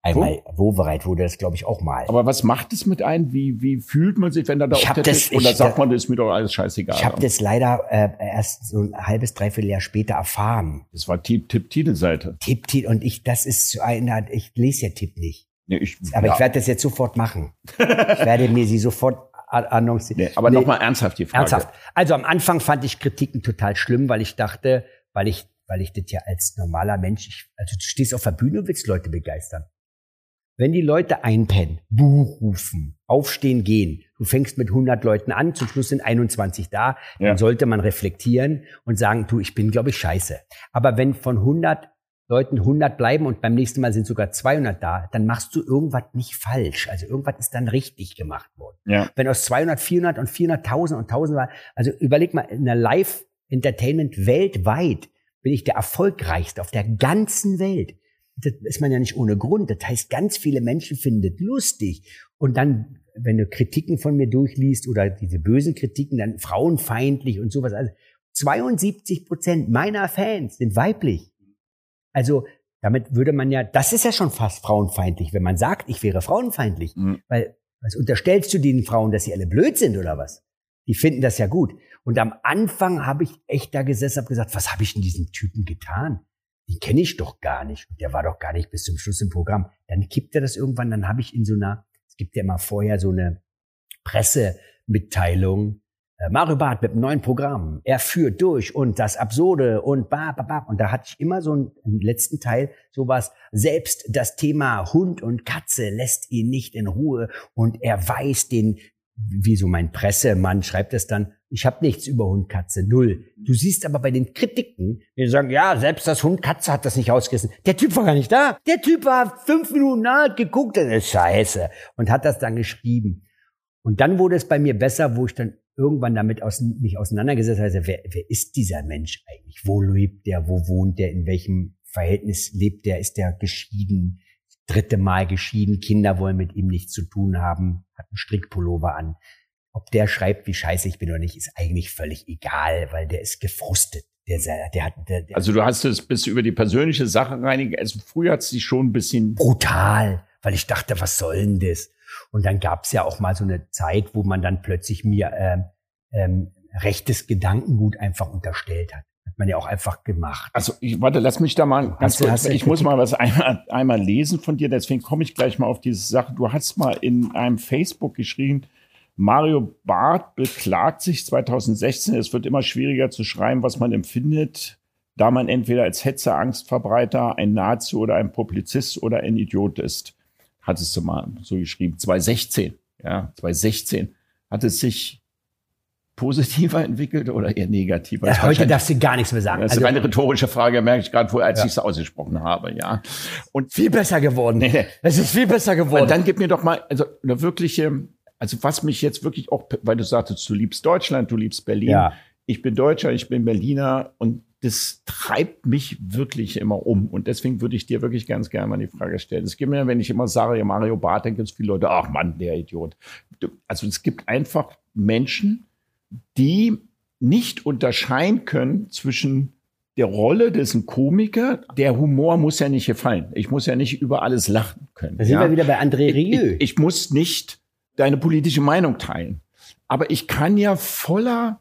Einmal, Wovereit wurde das, glaube ich, auch mal. Aber was macht es mit einem? Wie, wie fühlt man sich, wenn er da Ich hab auftritt? das- Oder ich- sagt man, das ist mir doch alles scheißegal. Ich habe das leider äh, erst so ein halbes, dreiviertel Jahr später erfahren. das war Tipp, Tipp, Titelseite. Tipp, Tipp, und ich, das ist so einer, ich lese ja Tipp nicht. Nee, ich, Aber ja. ich werde das jetzt sofort machen. ich werde mir sie sofort annoncieren. nee, aber Nee, nochmal ernsthaft die Frage. Ernsthaft. Also am Anfang fand ich Kritiken total schlimm, weil ich dachte, weil ich, weil ich das ja als normaler Mensch, ich, also du stehst auf der Bühne und willst Leute begeistern. Wenn die Leute einpennen, Buch rufen, aufstehen, gehen, du fängst mit 100 Leuten an, zum Schluss sind 21 da, Ja. dann sollte man reflektieren und sagen, du, ich bin, glaube ich, scheiße. Aber wenn von 100 Leuten 100 bleiben und beim nächsten Mal sind sogar 200 da, dann machst du irgendwas nicht falsch. Also irgendwas ist dann richtig gemacht worden. Ja. Wenn aus 200 400 und 400.000 und 1000 war, also überleg mal, in der Live-Entertainment weltweit bin ich der erfolgreichste auf der ganzen Welt. Das ist man ja nicht ohne Grund. Das heißt, ganz viele Menschen finden das lustig. Und dann, wenn du Kritiken von mir durchliest oder diese bösen Kritiken, dann frauenfeindlich und sowas. Also 72 Prozent meiner Fans sind weiblich. Also damit würde man ja, das ist ja schon fast frauenfeindlich, wenn man sagt, ich wäre frauenfeindlich. Mhm. Weil, was unterstellst du den Frauen, dass sie alle blöd sind oder was? Die finden das ja gut. Und am Anfang habe ich echt da gesessen, habe gesagt, was habe ich denn diesem Typen getan? Den kenne ich doch gar nicht. Und der war doch gar nicht bis zum Schluss im Programm. Dann kippt er das irgendwann, dann habe ich in so einer, es gibt ja immer vorher so eine Pressemitteilung, äh, Mario Barth mit einem neuen Programm. Er führt durch und das Absurde und ba, ba, ba. Und da hatte ich immer so einen, im letzten Teil sowas. Selbst das Thema Hund und Katze lässt ihn nicht in Ruhe und er weiß den, wie so mein Pressemann schreibt es dann, ich habe nichts über Hund, Katze, null. Du siehst aber bei den Kritiken, die sagen, ja, selbst das Hund, Katze hat das nicht ausgerissen. Der Typ war gar nicht da. Der Typ war fünf Minuten da, hat geguckt, das ist scheiße. Und hat das dann geschrieben. Und dann wurde es bei mir besser, wo ich dann irgendwann damit aus, mich auseinandergesetzt habe, wer, wer ist dieser Mensch eigentlich? Wo lebt der? Wo wohnt der? In welchem Verhältnis lebt der? Ist der geschieden? Dritte Mal geschieden? Kinder wollen mit ihm nichts zu tun haben? Hat einen Strickpullover an? Ob der schreibt, wie scheiße ich bin oder nicht, ist eigentlich völlig egal, weil der ist gefrustet. Der, der hat, der, der Also du hast es bis über die persönliche Sache reinigen. Also früher hat es dich schon ein bisschen brutal, weil ich dachte, was soll denn das? Und dann gab es ja auch mal so eine Zeit, wo man dann plötzlich mir ähm, ähm, rechtes Gedankengut einfach unterstellt hat. Hat man ja auch einfach gemacht. Also ich, warte, lass mich da mal ganz kurz, hast ich muss mal was einmal, einmal lesen von dir, deswegen komme ich gleich mal auf diese Sache. Du hast mal in einem Facebook geschrieben, Mario Barth beklagt sich 2016, es wird immer schwieriger zu schreiben, was man empfindet, da man entweder als Hetzer, Angstverbreiter, ein Nazi oder ein Publizist oder ein Idiot ist. Hattest du mal so geschrieben. 2016, ja, 2016. Hat es sich positiver entwickelt oder eher negativer? Ja, ist heute darfst du gar nichts mehr sagen. das ist Also, eine rhetorische Frage, merke ich gerade als Ja. ich es ausgesprochen habe, ja. Und viel besser geworden. Es ist viel besser geworden. Und dann gib mir doch mal, also eine wirkliche, also was mich jetzt wirklich auch, weil du sagtest, du liebst Deutschland, du liebst Berlin. Ja. Ich bin Deutscher, ich bin Berliner und das treibt mich wirklich immer um. Und deswegen würde ich dir wirklich ganz gerne mal die Frage stellen. Es gibt mir, wenn ich immer sage, ja, Mario Barth, dann gibt es viele Leute, ach Mann, der Idiot. Also es gibt einfach Menschen, die nicht unterscheiden können zwischen der Rolle des ein Komiker, der Humor muss ja nicht gefallen. Ich muss ja nicht über alles lachen können. da sind ja? wir wieder bei André ich, Rieu. ich, ich muss nicht deine politische Meinung teilen. Aber ich kann ja voller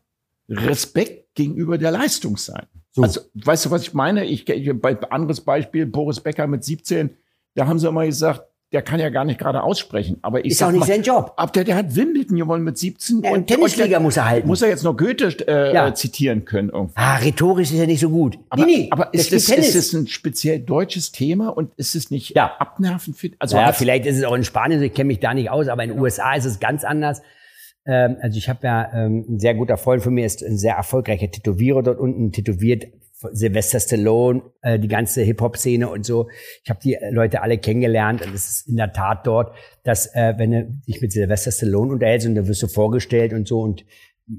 Respekt gegenüber der Leistung sein. So. Also, weißt du, was ich meine? Ich, ich bei anderes Beispiel, Boris Becker mit 17, da haben sie immer gesagt, der kann ja gar nicht gerade aussprechen. Aber ich ist auch nicht mal, sein Job. ab der, der hat Wimbledon gewonnen mit 17. Ja, und Tennisliga muss er halten. Muss er jetzt noch Goethe äh, Ja. zitieren können irgendwie. Ah, rhetorisch ist er nicht so gut. Aber, nee, nee, aber ist, Tennis. ist es ein speziell deutsches Thema und ist es nicht Ja. abnervend? Für, also ja, vielleicht ist es auch in Spanien, ich kenne mich da nicht aus, aber in den USA ist es ganz anders. Ähm, also ich habe ja ähm, ein sehr guter Freund von mir, ist ein sehr erfolgreicher Tätowierer dort unten, tätowiert Sylvester Stallone, äh, die ganze Hip-Hop-Szene und so. Ich habe die Leute alle kennengelernt und es ist in der Tat dort, dass äh, wenn du dich mit Sylvester Stallone unterhältst und da wirst du vorgestellt und so und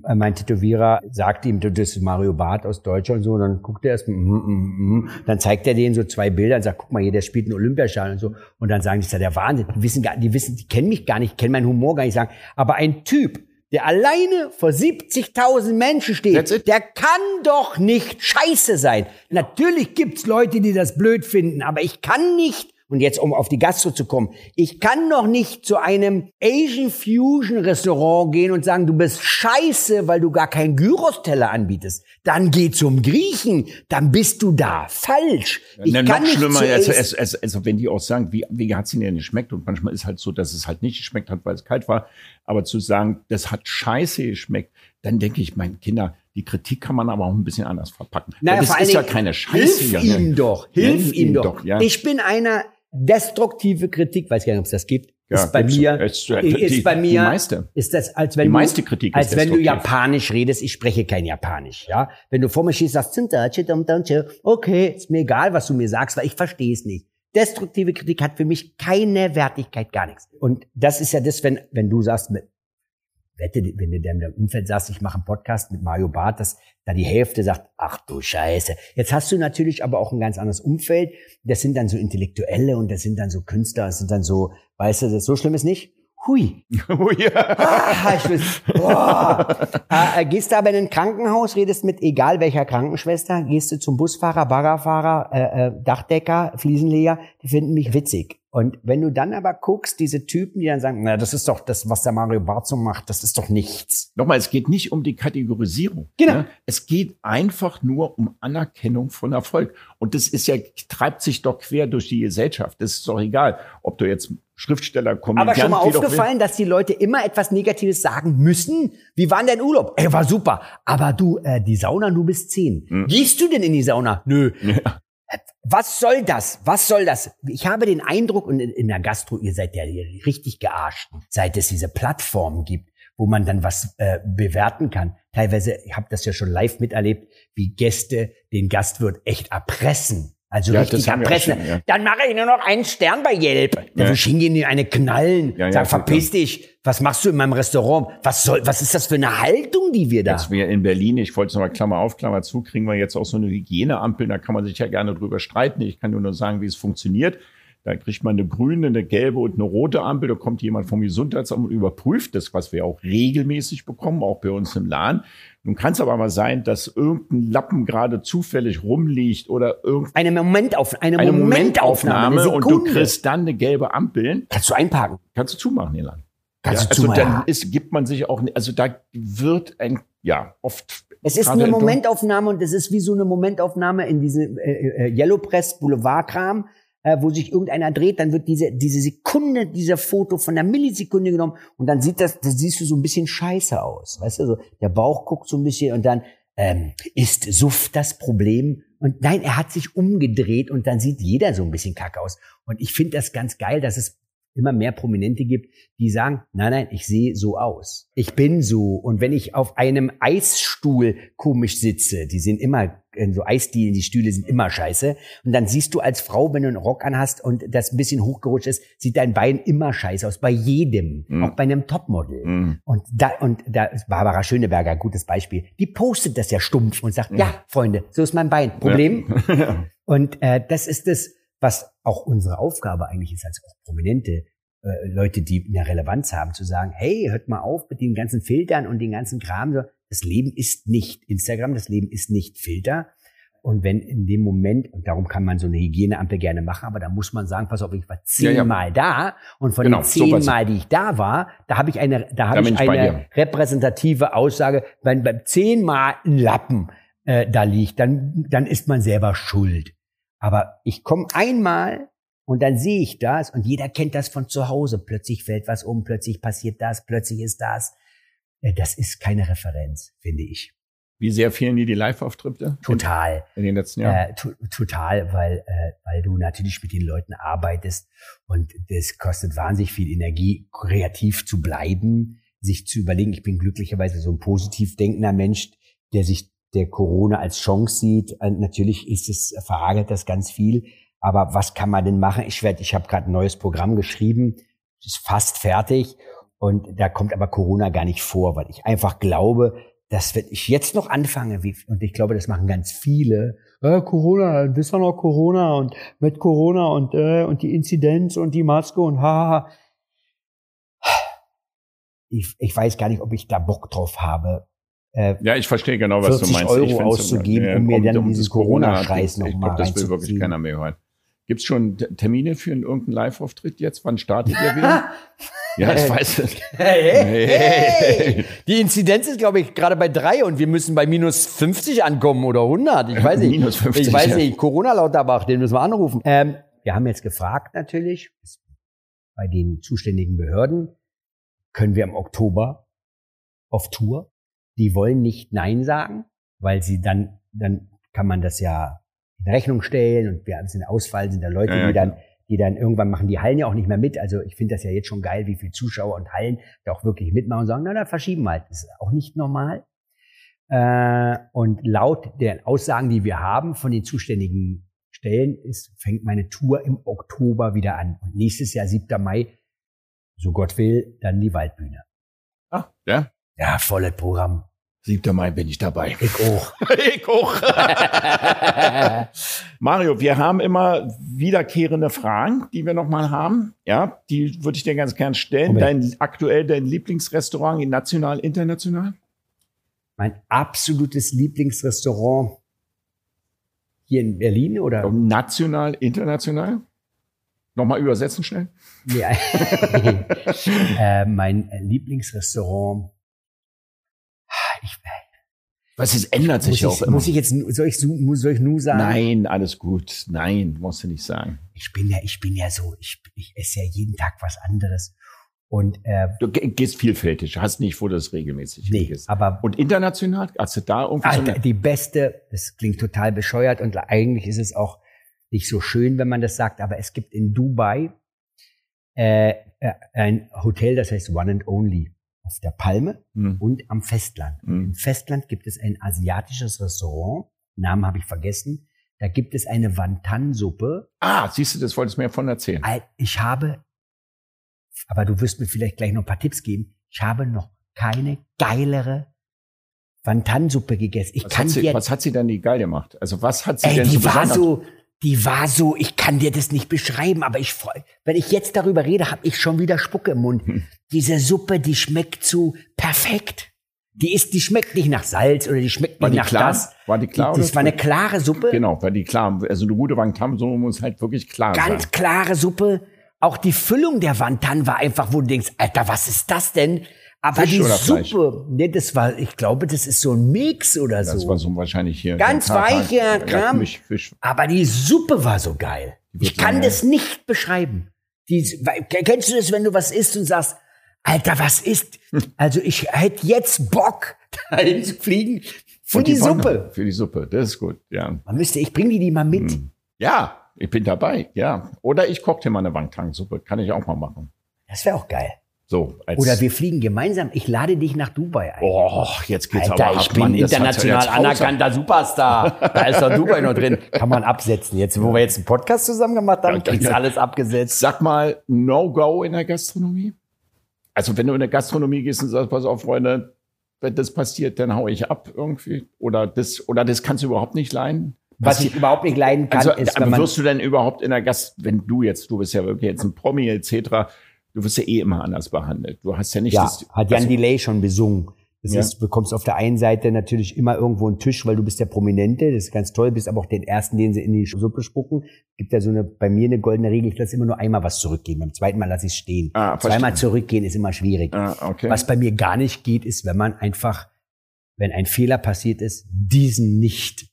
äh, mein Tätowierer sagt ihm, du, das ist Mario Barth aus Deutschland und so, und dann guckt er erst, mm, mm, mm, dann zeigt er denen so zwei Bilder und sagt, guck mal hier, der spielt einen Olympiaschal und so. Und dann sagen die, ist ja der Wahnsinn. Die wissen gar, die wissen, die kennen mich gar nicht, kennen meinen Humor gar nicht sagen. Aber ein Typ, der alleine vor 70.000 Menschen steht, der kann doch nicht scheiße sein. Natürlich gibt's Leute, die das blöd finden, aber ich kann nicht und jetzt, um auf die Gastro zu kommen, ich kann doch nicht zu einem Asian Fusion Restaurant gehen und sagen, du bist scheiße, weil du gar keinen Gyros-Teller anbietest. Dann geh zum Griechen, dann bist du da falsch. Ich kann noch nicht schlimmer, also, also, also, also wenn die auch sagen, wie, wie hat's ihnen denn geschmeckt? Und manchmal ist halt so, dass es halt nicht geschmeckt hat, weil es kalt war. Aber zu sagen, das hat scheiße geschmeckt, dann denke ich, meine Kinder, die Kritik kann man aber auch ein bisschen anders verpacken. Naja, das ist ja keine Scheiße. Hilf ihm doch, hilf Nenn ihm ihn doch. doch, ja. Ich bin einer destruktive Kritik, weiß gar nicht, ob es das gibt, Ja, ist bei mir, ist, ist die, bei die mir, meiste. ist das, als wenn Die du, meiste Kritik als wenn du. Japanisch redest, ich spreche kein Japanisch, ja. Wenn du vor mir stehst, sagst, okay, ist mir egal, was du mir sagst, weil ich verstehe es nicht. Destruktive Kritik hat für mich keine Wertigkeit, gar nichts. Und das ist ja das, wenn, wenn du sagst, wette, wenn du in deinem Umfeld sagst, ich mache einen Podcast mit Mario Barth, dass da die Hälfte sagt, ach du Scheiße. Jetzt hast du natürlich aber auch ein ganz anderes Umfeld. Das sind dann so Intellektuelle und das sind dann so Künstler, das sind dann so, weißt du, das so schlimm ist nicht. Hui. Ah, ich will, boah. äh, äh, gehst du aber in ein Krankenhaus, redest mit egal welcher Krankenschwester, gehst du zum Busfahrer, Baggerfahrer, äh, äh, Dachdecker, Fliesenleger, die finden mich witzig. Und wenn du dann aber guckst, diese Typen, die dann sagen, na, das ist doch das, was der Mario Barth so macht, das ist doch nichts. Nochmal, es geht nicht um die Kategorisierung. Genau. Ne? Es geht einfach nur um Anerkennung von Erfolg. Und das ist ja, treibt sich doch quer durch die Gesellschaft. Das ist doch egal, ob du jetzt Schriftsteller, Komödiant, Aber schon mal aufgefallen, dass die Leute immer etwas Negatives sagen müssen? Wie war denn dein Urlaub? Ey, war super. Aber du, äh, die Sauna, du bist zehn. Hm. Gehst du denn in die Sauna? Nö. Ja. Was soll das? Was soll das? Ich habe den Eindruck, und in, in der Gastro, ihr seid ja richtig gearscht, seit es diese Plattformen gibt, wo man dann was äh, bewerten kann. Teilweise, ich habe das ja schon live miterlebt, wie Gäste den Gastwirt echt erpressen. Also Ja, richtig schon, ja. Dann mache ich nur noch einen Stern bei Yelp. Da Ja. will ich hingehen, in eine knallen. Ja, Sag, verpiss dich. Was machst du in meinem Restaurant? Was soll, was ist das für eine Haltung, die wir da? Jetzt wir in Berlin, ich wollte es nochmal Klammer auf, Klammer zu, kriegen wir jetzt auch so eine Hygieneampel, da kann man sich ja gerne drüber streiten. Ich kann nur noch sagen, wie es funktioniert. Da kriegt man eine grüne, eine gelbe und eine rote Ampel. Da kommt jemand vom Gesundheitsamt und überprüft das, was wir auch regelmäßig bekommen, auch bei uns im Laden. Nun kann es aber mal sein, dass irgendein Lappen gerade zufällig rumliegt oder irgendeine Eine Momentauf eine, eine Momentaufnahme, Momentaufnahme eine und du kriegst dann eine gelbe Ampel. Kannst du einparken? Kannst du zumachen, den Laden. Kannst ja, du also zumachen. dann ist, gibt man sich auch, also da wird ein, ja, oft. Es ist eine Momentaufnahme und es ist wie so eine Momentaufnahme in diesem äh, äh, Yellow Press Boulevardkram, äh, wo sich irgendeiner dreht, dann wird diese diese Sekunde, dieser Foto von der Millisekunde genommen und dann sieht das, das siehst du so ein bisschen scheiße aus, weißt du, so der Bauch guckt so ein bisschen und dann ähm, ist Suft das Problem? Und nein, er hat sich umgedreht und dann sieht jeder so ein bisschen kacke aus. Und ich finde das ganz geil, dass es immer mehr Prominente gibt, die sagen, nein, nein, ich sehe so aus. Ich bin so. Und wenn ich auf einem Eisstuhl komisch sitze, die sind immer, in so Eisdielen, die Stühle sind immer scheiße. Und dann siehst du als Frau, wenn du einen Rock anhast und das ein bisschen hochgerutscht ist, sieht dein Bein immer scheiße aus. Bei jedem. Mhm. Auch bei einem Topmodel. Mhm. Und da, und da ist Barbara Schöneberger, ein gutes Beispiel. Die postet das ja stumpf und sagt, ja, Freunde, so ist mein Bein. Problem? Ja. Und äh, das ist das, was auch unsere Aufgabe eigentlich ist, als auch prominente äh, Leute, die eine Relevanz haben, zu sagen, hey, hört mal auf mit den ganzen Filtern und den ganzen Kram. So, Das Leben ist nicht Instagram, das Leben ist nicht Filter. Und wenn in dem Moment, und darum kann man so eine Hygieneampel gerne machen, aber da muss man sagen, pass auf, ich war Ja, ja. zehnmal da und von Genau, den so zehnmal, die ich da war, da habe ich eine, da habe ich eine repräsentative Aussage, wenn beim zehnmal ein Lappen äh, da liegt, dann, dann ist man selber schuld. Aber ich komme einmal und dann sehe ich das und jeder kennt das von zu Hause. Plötzlich fällt was um, plötzlich passiert das, plötzlich ist das. Äh, Das ist keine Referenz, finde ich. Wie sehr fehlen dir die Live-Auftritte Total. in den letzten Jahren? Äh, to total, weil, äh, weil du natürlich mit den Leuten arbeitest und das kostet wahnsinnig viel Energie, kreativ zu bleiben, sich zu überlegen. Ich bin glücklicherweise so ein positiv denkender Mensch, der sich der Corona als Chance sieht. Äh, natürlich ist es, verärgert das ganz viel. Aber was kann man denn machen? Ich werde, ich habe gerade ein neues Programm geschrieben, ist fast fertig und da kommt aber Corona gar nicht vor, weil ich einfach glaube, dass wenn ich jetzt noch anfange, und ich glaube, das machen ganz viele, äh, Corona, das war noch Corona und mit Corona und äh, und die Inzidenz und die Maske und haha. Ich, ich weiß gar nicht, ob ich da Bock drauf habe, äh, Ja, ich verstehe genau, was du 40 meinst. Euro auszugeben, um mir dann diesen das Corona-Scheiß noch Ich mal glaube, das will wirklich keiner mehr hören. Gibt es schon Termine für einen irgendeinen Live-Auftritt jetzt? Wann startet ihr wieder? ja, ich weiß es. Hey, hey. Die Inzidenz ist, glaube ich, gerade bei drei und wir müssen bei minus 50 ankommen oder 100. Ich weiß nicht. Minus 50, ich weiß ja. nicht. Corona Lauterbach, den müssen wir anrufen. Ähm, wir haben jetzt gefragt natürlich bei den zuständigen Behörden, können wir im Oktober auf Tour? Die wollen nicht Nein sagen, weil sie dann, dann kann man das ja in Rechnung stellen und wir sind Ausfall, sind da Leute, Ja, ja, die dann die dann irgendwann machen die Hallen ja auch nicht mehr mit. Also ich finde das ja jetzt schon geil, wie viele Zuschauer und Hallen da auch wirklich mitmachen und sagen, na, dann verschieben wir halt. Das ist auch nicht normal. Äh, und laut der Aussagen, die wir haben von den zuständigen Stellen, ist, fängt meine Tour im Oktober wieder an. Und nächstes Jahr, 7. Mai, so Gott will, dann die Waldbühne. Ah, ja. Ja, volles Programm. 7. Mai bin ich dabei. Ich auch. ich auch. Mario, wir haben immer wiederkehrende Fragen, die wir nochmal haben. Ja, die würde ich dir ganz gern stellen. Dein, aktuell dein Lieblingsrestaurant, national, international? Mein absolutes Lieblingsrestaurant hier in Berlin oder? National, international? Nochmal übersetzen schnell. Ja. äh, mein Lieblingsrestaurant ich, was es ändert sich muss auch immer. Muss ich jetzt, soll ich, soll ich nur sagen? Nein, alles gut. Nein, musst du nicht sagen. Ich bin ja, ich bin ja so, ich, ich esse ja jeden Tag was anderes. Und, äh, du gehst vielfältig, hast nicht vor, das regelmäßig nee, gehst. aber Und international, hast du da irgendwie Alter, so eine die beste, das klingt total bescheuert und eigentlich ist es auch nicht so schön, wenn man das sagt, aber es gibt in Dubai äh, äh ein Hotel, das heißt One and Only auf der Palme mhm. und am Festland. Mhm. Im Festland gibt es ein asiatisches Restaurant, Namen habe ich vergessen. Da gibt es eine Wantan-Suppe. Ah, siehst du, das wolltest du mir davon erzählen. Ich habe, aber du wirst mir vielleicht gleich noch ein paar Tipps geben. Ich habe noch keine geilere Wantan-Suppe gegessen. Ich was, kann hat sie, dir, was hat sie denn die geil gemacht? Also was hat sie ey, denn die so war so, die war so, ich kann dir das nicht beschreiben, aber ich freu, wenn ich jetzt darüber rede, habe ich schon wieder Spucke im Mund. Hm. Diese Suppe, die schmeckt so perfekt. Die ist, die schmeckt nicht nach Salz oder die schmeckt war nicht die nach klar? das. War die klar? Die, das war eine klare Suppe. Genau, war die klar. Also eine gute Wangtam-Suppe muss halt wirklich klar Ganz sein. klare Suppe. Auch die Füllung der Wantan war einfach, wo du denkst, Alter, was ist das denn? Aber Fisch die? Suppe, nee, das war, ich glaube, das ist so ein Mix oder Das so. war so wahrscheinlich hier. Ganz weicher Kram. Aber die Suppe war so geil. Die Ich kann das nicht beschreiben. Die, kennst du das, wenn du was isst und sagst, Alter, was ist? Also ich hätte jetzt Bock, dahin zu fliegen für Und die, Wantam- Suppe. Für die Suppe, das ist gut, ja. Man müsste, ich bringe die, die mal mit. Hm. Ja, ich bin dabei, ja. Oder ich koche dir mal eine Wangtang-Suppe, kann ich auch mal machen. Das wäre auch geil. So, als Oder wir fliegen gemeinsam. Ich lade dich nach Dubai ein. Oh, jetzt geht's Alter, aber ab, ich bin Mann, international anerkannter Superstar. Da ist doch Dubai noch drin. Kann man absetzen. Jetzt, wo wir jetzt einen Podcast zusammen gemacht haben, Ja, kriegst ja. alles abgesetzt. Sag mal, No-Go in der Gastronomie? Also wenn du in der Gastronomie gehst und sagst, pass auf, Freunde, wenn das passiert, dann hau ich ab irgendwie. Oder das, oder das kannst du überhaupt nicht leiden. Was ich überhaupt nicht leiden kann, Also, ist, wenn wirst du denn überhaupt in der Gast, wenn du jetzt, du bist ja wirklich jetzt ein Promi etc., du wirst ja eh immer anders behandelt. Du hast ja nicht Ja, das. hat Jan also, Delay schon besungen. Das Ja. ist, du bekommst auf der einen Seite natürlich immer irgendwo einen Tisch, weil du bist der Prominente, das ist ganz toll, bist aber auch den ersten, den sie in die Suppe spucken. Gibt ja so eine, bei mir eine goldene Regel, ich lasse immer nur einmal was zurückgehen. Beim zweiten Mal lasse ich es stehen. Ah. Zweimal zurückgehen ist immer schwierig. Ah, okay. Was bei mir gar nicht geht, ist, wenn man einfach, wenn ein Fehler passiert ist, diesen nicht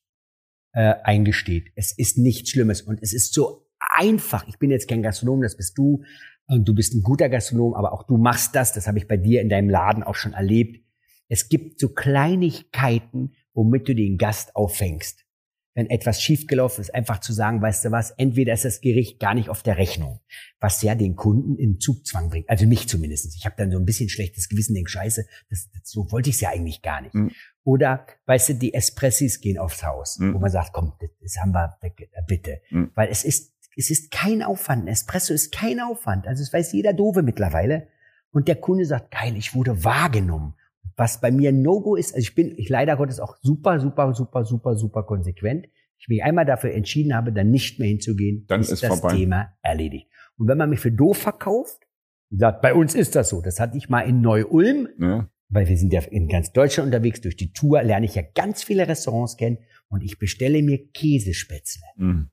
äh, eingesteht. Es ist nichts Schlimmes und es ist so einfach. Ich bin jetzt kein Gastronom, das bist du und du bist ein guter Gastronom, aber auch du machst das. Das habe ich bei dir in deinem Laden auch schon erlebt. Es gibt so Kleinigkeiten, womit du den Gast auffängst. Wenn etwas schiefgelaufen ist, einfach zu sagen, weißt du was, entweder ist das Gericht gar nicht auf der Rechnung, was ja den Kunden in Zugzwang bringt. Also mich zumindest. Ich habe dann so ein bisschen schlechtes Gewissen, denk Scheiße, das, das, so wollte ich es ja eigentlich gar nicht. Mhm. Oder, weißt du, die Espressis gehen aufs Haus, Mhm. wo man sagt, komm, das, haben wir, äh, bitte. Mhm. Weil es ist, es ist kein Aufwand. Ein Espresso ist kein Aufwand. Also es weiß jeder Doofe mittlerweile. Und der Kunde sagt, geil, ich wurde wahrgenommen. Was bei mir No-Go ist, also ich bin, ich leider Gottes auch super, super, super, super, super konsequent. Ich mich einmal dafür entschieden habe, dann nicht mehr hinzugehen, Dann ist ist das vorbei. Thema erledigt. Und wenn man mich für doof verkauft, sagt, bei uns ist das so. Das hatte ich mal in Neu-Ulm, Ja. weil wir sind ja in ganz Deutschland unterwegs. Durch die Tour lerne ich ja ganz viele Restaurants kennen und ich bestelle mir Käsespätzle Mhm.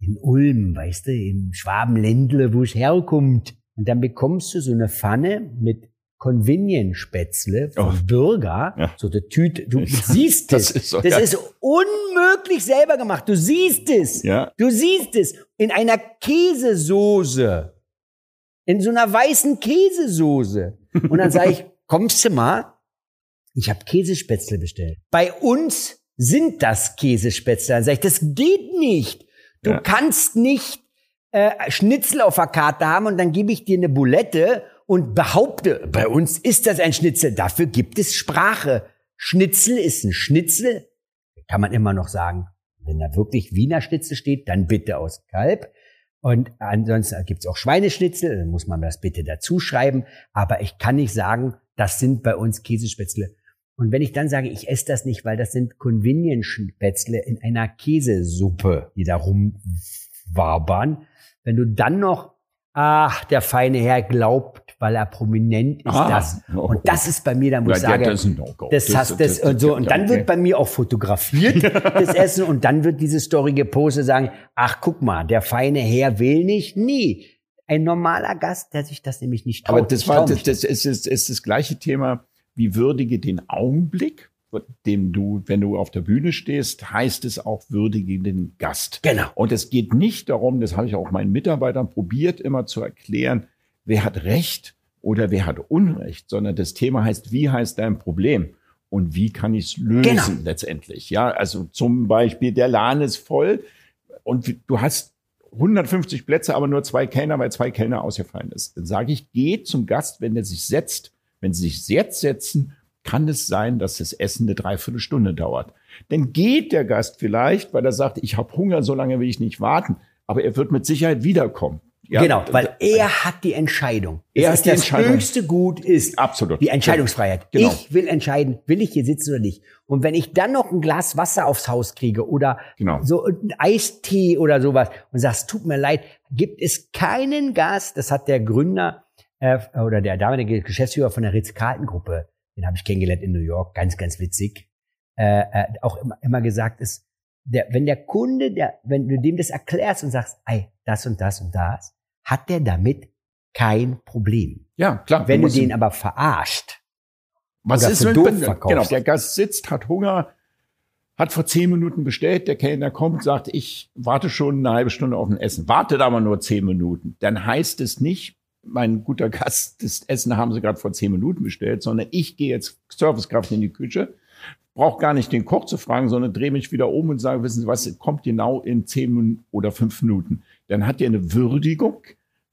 In Ulm, weißt du, im Schwabenländle, wo es herkommt. Und dann bekommst du so eine Pfanne mit Convenient-Spätzle vom Oh. Bürger, Ja. so eine Tüte, du Ja, siehst das es. ist so, das ja. ist unmöglich selber gemacht. Du siehst es. Ja. Du siehst es in einer Käsesoße. In so einer weißen Käsesoße. Und dann sage ich, kommst du mal? Ich habe Käsespätzle bestellt. Bei uns sind das Käsespätzle. Dann sage ich, das geht nicht. Du Ja. kannst nicht äh, Schnitzel auf der Karte haben und dann gebe ich dir eine Bulette und behaupte, bei uns ist das ein Schnitzel. Dafür gibt es Sprache. Schnitzel ist ein Schnitzel. Kann man immer noch sagen. Wenn da wirklich Wiener Schnitzel steht, dann bitte aus Kalb. Und ansonsten gibt's auch Schweineschnitzel, dann muss man das bitte dazu schreiben. Aber ich kann nicht sagen, das sind bei uns Käsespätzle. Und wenn ich dann sage, ich esse das nicht, weil das sind Convenience-Spätzle in einer Käsesuppe, die da rumwabern, wenn du dann noch, ach, der feine Herr glaubt, weil er prominent ist, Ah, das. oh, Und das ist bei mir dann, wo ich Ja, ja, sage, das das, hast das- das, und so. Und dann wird bei mir auch fotografiert, das Essen. Und dann wird diese storige Pose sagen, ach, guck mal, der feine Herr will nicht. Nie. Ein normaler Gast, der sich das nämlich nicht traut. Aber das war das, das ist, ist, ist das gleiche Thema, wie würdige den Augenblick, dem du, wenn du auf der Bühne stehst, heißt es auch würdige den Gast. Genau. Und es geht nicht darum, das habe ich auch meinen Mitarbeitern probiert, immer zu erklären, wer hat Recht oder wer hat Unrecht, sondern das Thema heißt, wie heißt dein Problem? Und wie kann ich es lösen Genau. letztendlich? Ja, also zum Beispiel, der Laden ist voll und du hast 150 Plätze, aber nur zwei Kellner, weil zwei Kellner ausgefallen ist. Dann sage ich, geh zum Gast, wenn er sich setzt. Wenn sie sich jetzt setzen, kann es sein, dass das Essen eine Dreiviertelstunde dauert. Dann geht der Gast vielleicht, weil er sagt, ich habe Hunger, so lange will ich nicht warten. Aber er wird mit Sicherheit wiederkommen. Ja, genau, weil er hat die Entscheidung. Er hat ist die das Entscheidung. höchste Gut ist Absolut. die Entscheidungsfreiheit. Genau. Ich will entscheiden, will ich hier sitzen oder nicht. Und wenn ich dann noch ein Glas Wasser aufs Haus kriege oder Genau. so ein Eistee oder sowas und sagst, tut mir leid, gibt es keinen Gast, das hat der Gründer äh, oder der damalige Geschäftsführer von der Ritz-Carlton-Gruppe, den habe ich kennengelernt in New York, ganz, ganz witzig, äh, äh, auch immer, immer gesagt ist, der, wenn der Kunde, der, wenn du dem das erklärst und sagst, ey, das und das und das, hat der damit kein Problem. Ja, klar. Wenn du den aber verarscht, Was ist, wenn, doof verkaufst. genau, der Gast sitzt, hat Hunger, hat vor zehn Minuten bestellt, der Kellner kommt, sagt, ich warte schon eine halbe Stunde auf ein Essen, wartet aber nur zehn Minuten. Dann heißt es nicht, mein guter Gast, das Essen haben Sie gerade vor zehn Minuten bestellt, sondern ich gehe jetzt Servicekraft in die Küche, brauche gar nicht den Koch zu fragen, sondern drehe mich wieder um und sage, wissen Sie was, kommt genau in zehn oder fünf Minuten. Dann hat er eine Würdigung,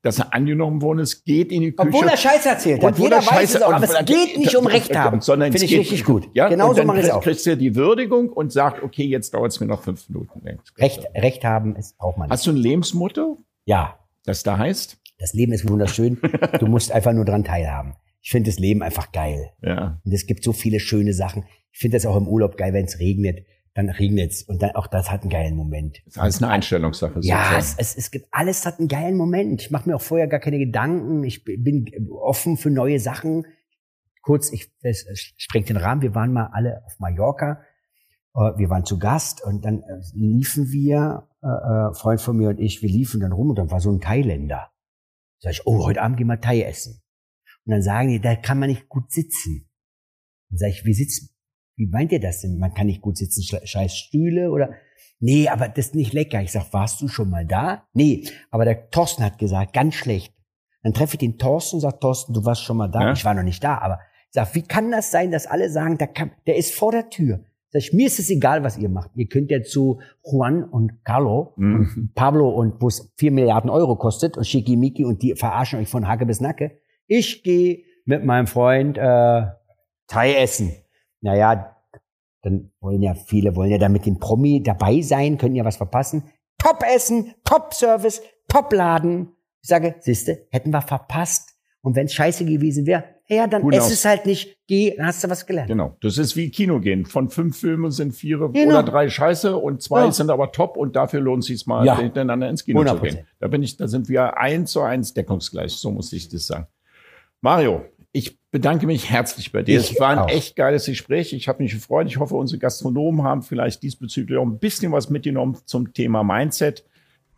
dass er angenommen worden ist, geht in die Küche. Obwohl er Scheiß erzählt hat. Jeder er weiß Scheiße- es auch. Aber es geht nicht um Recht haben. Sondern Finde ich geht- richtig gut. Ja, genau und so dann mache ich es auch. kriegst du die Würdigung und sagt, okay, jetzt dauert es mir noch fünf Minuten. Recht, Recht haben ist, braucht man nicht. Hast du ein Lebensmotto, Ja, das da heißt? Das Leben ist wunderschön. Du musst einfach nur dran teilhaben. Ich finde das Leben einfach geil. Ja. Und es gibt so viele schöne Sachen. Ich finde das auch im Urlaub geil, wenn es regnet. Dann regnet's. Und dann auch das hat einen geilen Moment. Das ist alles eine Einstellungssache. Ja, es, es, es gibt alles hat einen geilen Moment. Ich mache mir auch vorher gar keine Gedanken. Ich bin offen für neue Sachen. Kurz, ich es sprengt den Rahmen. Wir waren mal alle auf Mallorca. Äh, Wir waren zu Gast und dann äh, liefen wir, äh, Freund von mir und ich, wir liefen dann rum und dann war so ein Thailänder. Sag ich, oh, heute Abend gehen wir Thai essen. Und dann sagen die, da kann man nicht gut sitzen. Dann sag ich, wie sitzen? Wie meint ihr das denn? Man kann nicht gut sitzen, Sche- scheiß Stühle oder? Nee, aber das ist nicht lecker. Ich sag, warst du schon mal da? Nee, aber der Thorsten hat gesagt, ganz schlecht. Dann treffe ich den Thorsten und sag, Thorsten, du warst schon mal da. Ja. Ich war noch nicht da, aber ich sag, wie kann das sein, dass alle sagen, der, kann, der ist vor der Tür? Sag ich, mir ist es egal, was ihr macht. Ihr könnt ja zu Juan und Carlo, Mhm. Pablo und wo es vier Milliarden Euro kostet und Schickimicki und die verarschen euch von Hacke bis Nacke. Ich gehe mit meinem Freund äh, Thai essen. Naja, dann wollen ja viele, wollen ja da mit dem Promi dabei sein, können ja was verpassen. Top Essen, Top Service, Top Laden. Ich sage, siehste, hätten wir verpasst. Und wenn es scheiße gewesen wäre, ja, dann knows? es halt nicht. Geh, dann hast du was gelernt. Genau. Das ist wie Kino gehen. Von fünf Filmen sind vier Genau. oder drei scheiße und zwei Ja. sind aber top und dafür lohnt es sich mal Ja. hintereinander ins Kino zu 100%. gehen. Da bin ich, da sind wir eins zu eins deckungsgleich. So muss ich das sagen. Mario, ich bedanke mich herzlich bei dir. Ich es war ein auch. echt geiles Gespräch. Ich habe mich gefreut. Ich hoffe, unsere Gastronomen haben vielleicht diesbezüglich auch ein bisschen was mitgenommen zum Thema Mindset.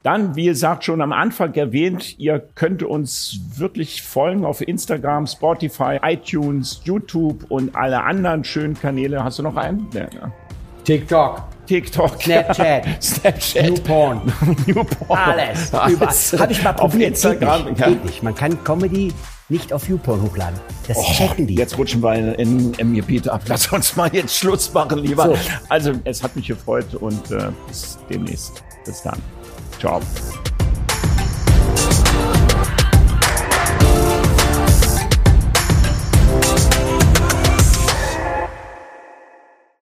Dann, wie gesagt, schon am Anfang erwähnt, ihr könnt uns wirklich folgen auf Instagram, Spotify, iTunes, YouTube und alle anderen schönen Kanäle. Hast du noch einen? Ja, ja. TikTok, TikTok, Snapchat, Snapchat, Newporn. Newporn. Alles. Überall. Habe ich mal auf probiert. Instagram. Geht nicht. Geht. Man kann Comedy nicht auf YouPorn hochladen. Das checken die. Jetzt rutschen wir in, in, Gebiet ab. Lass uns mal jetzt Schluss machen, lieber. So. Also, es hat mich gefreut und äh, bis demnächst. Bis dann. job.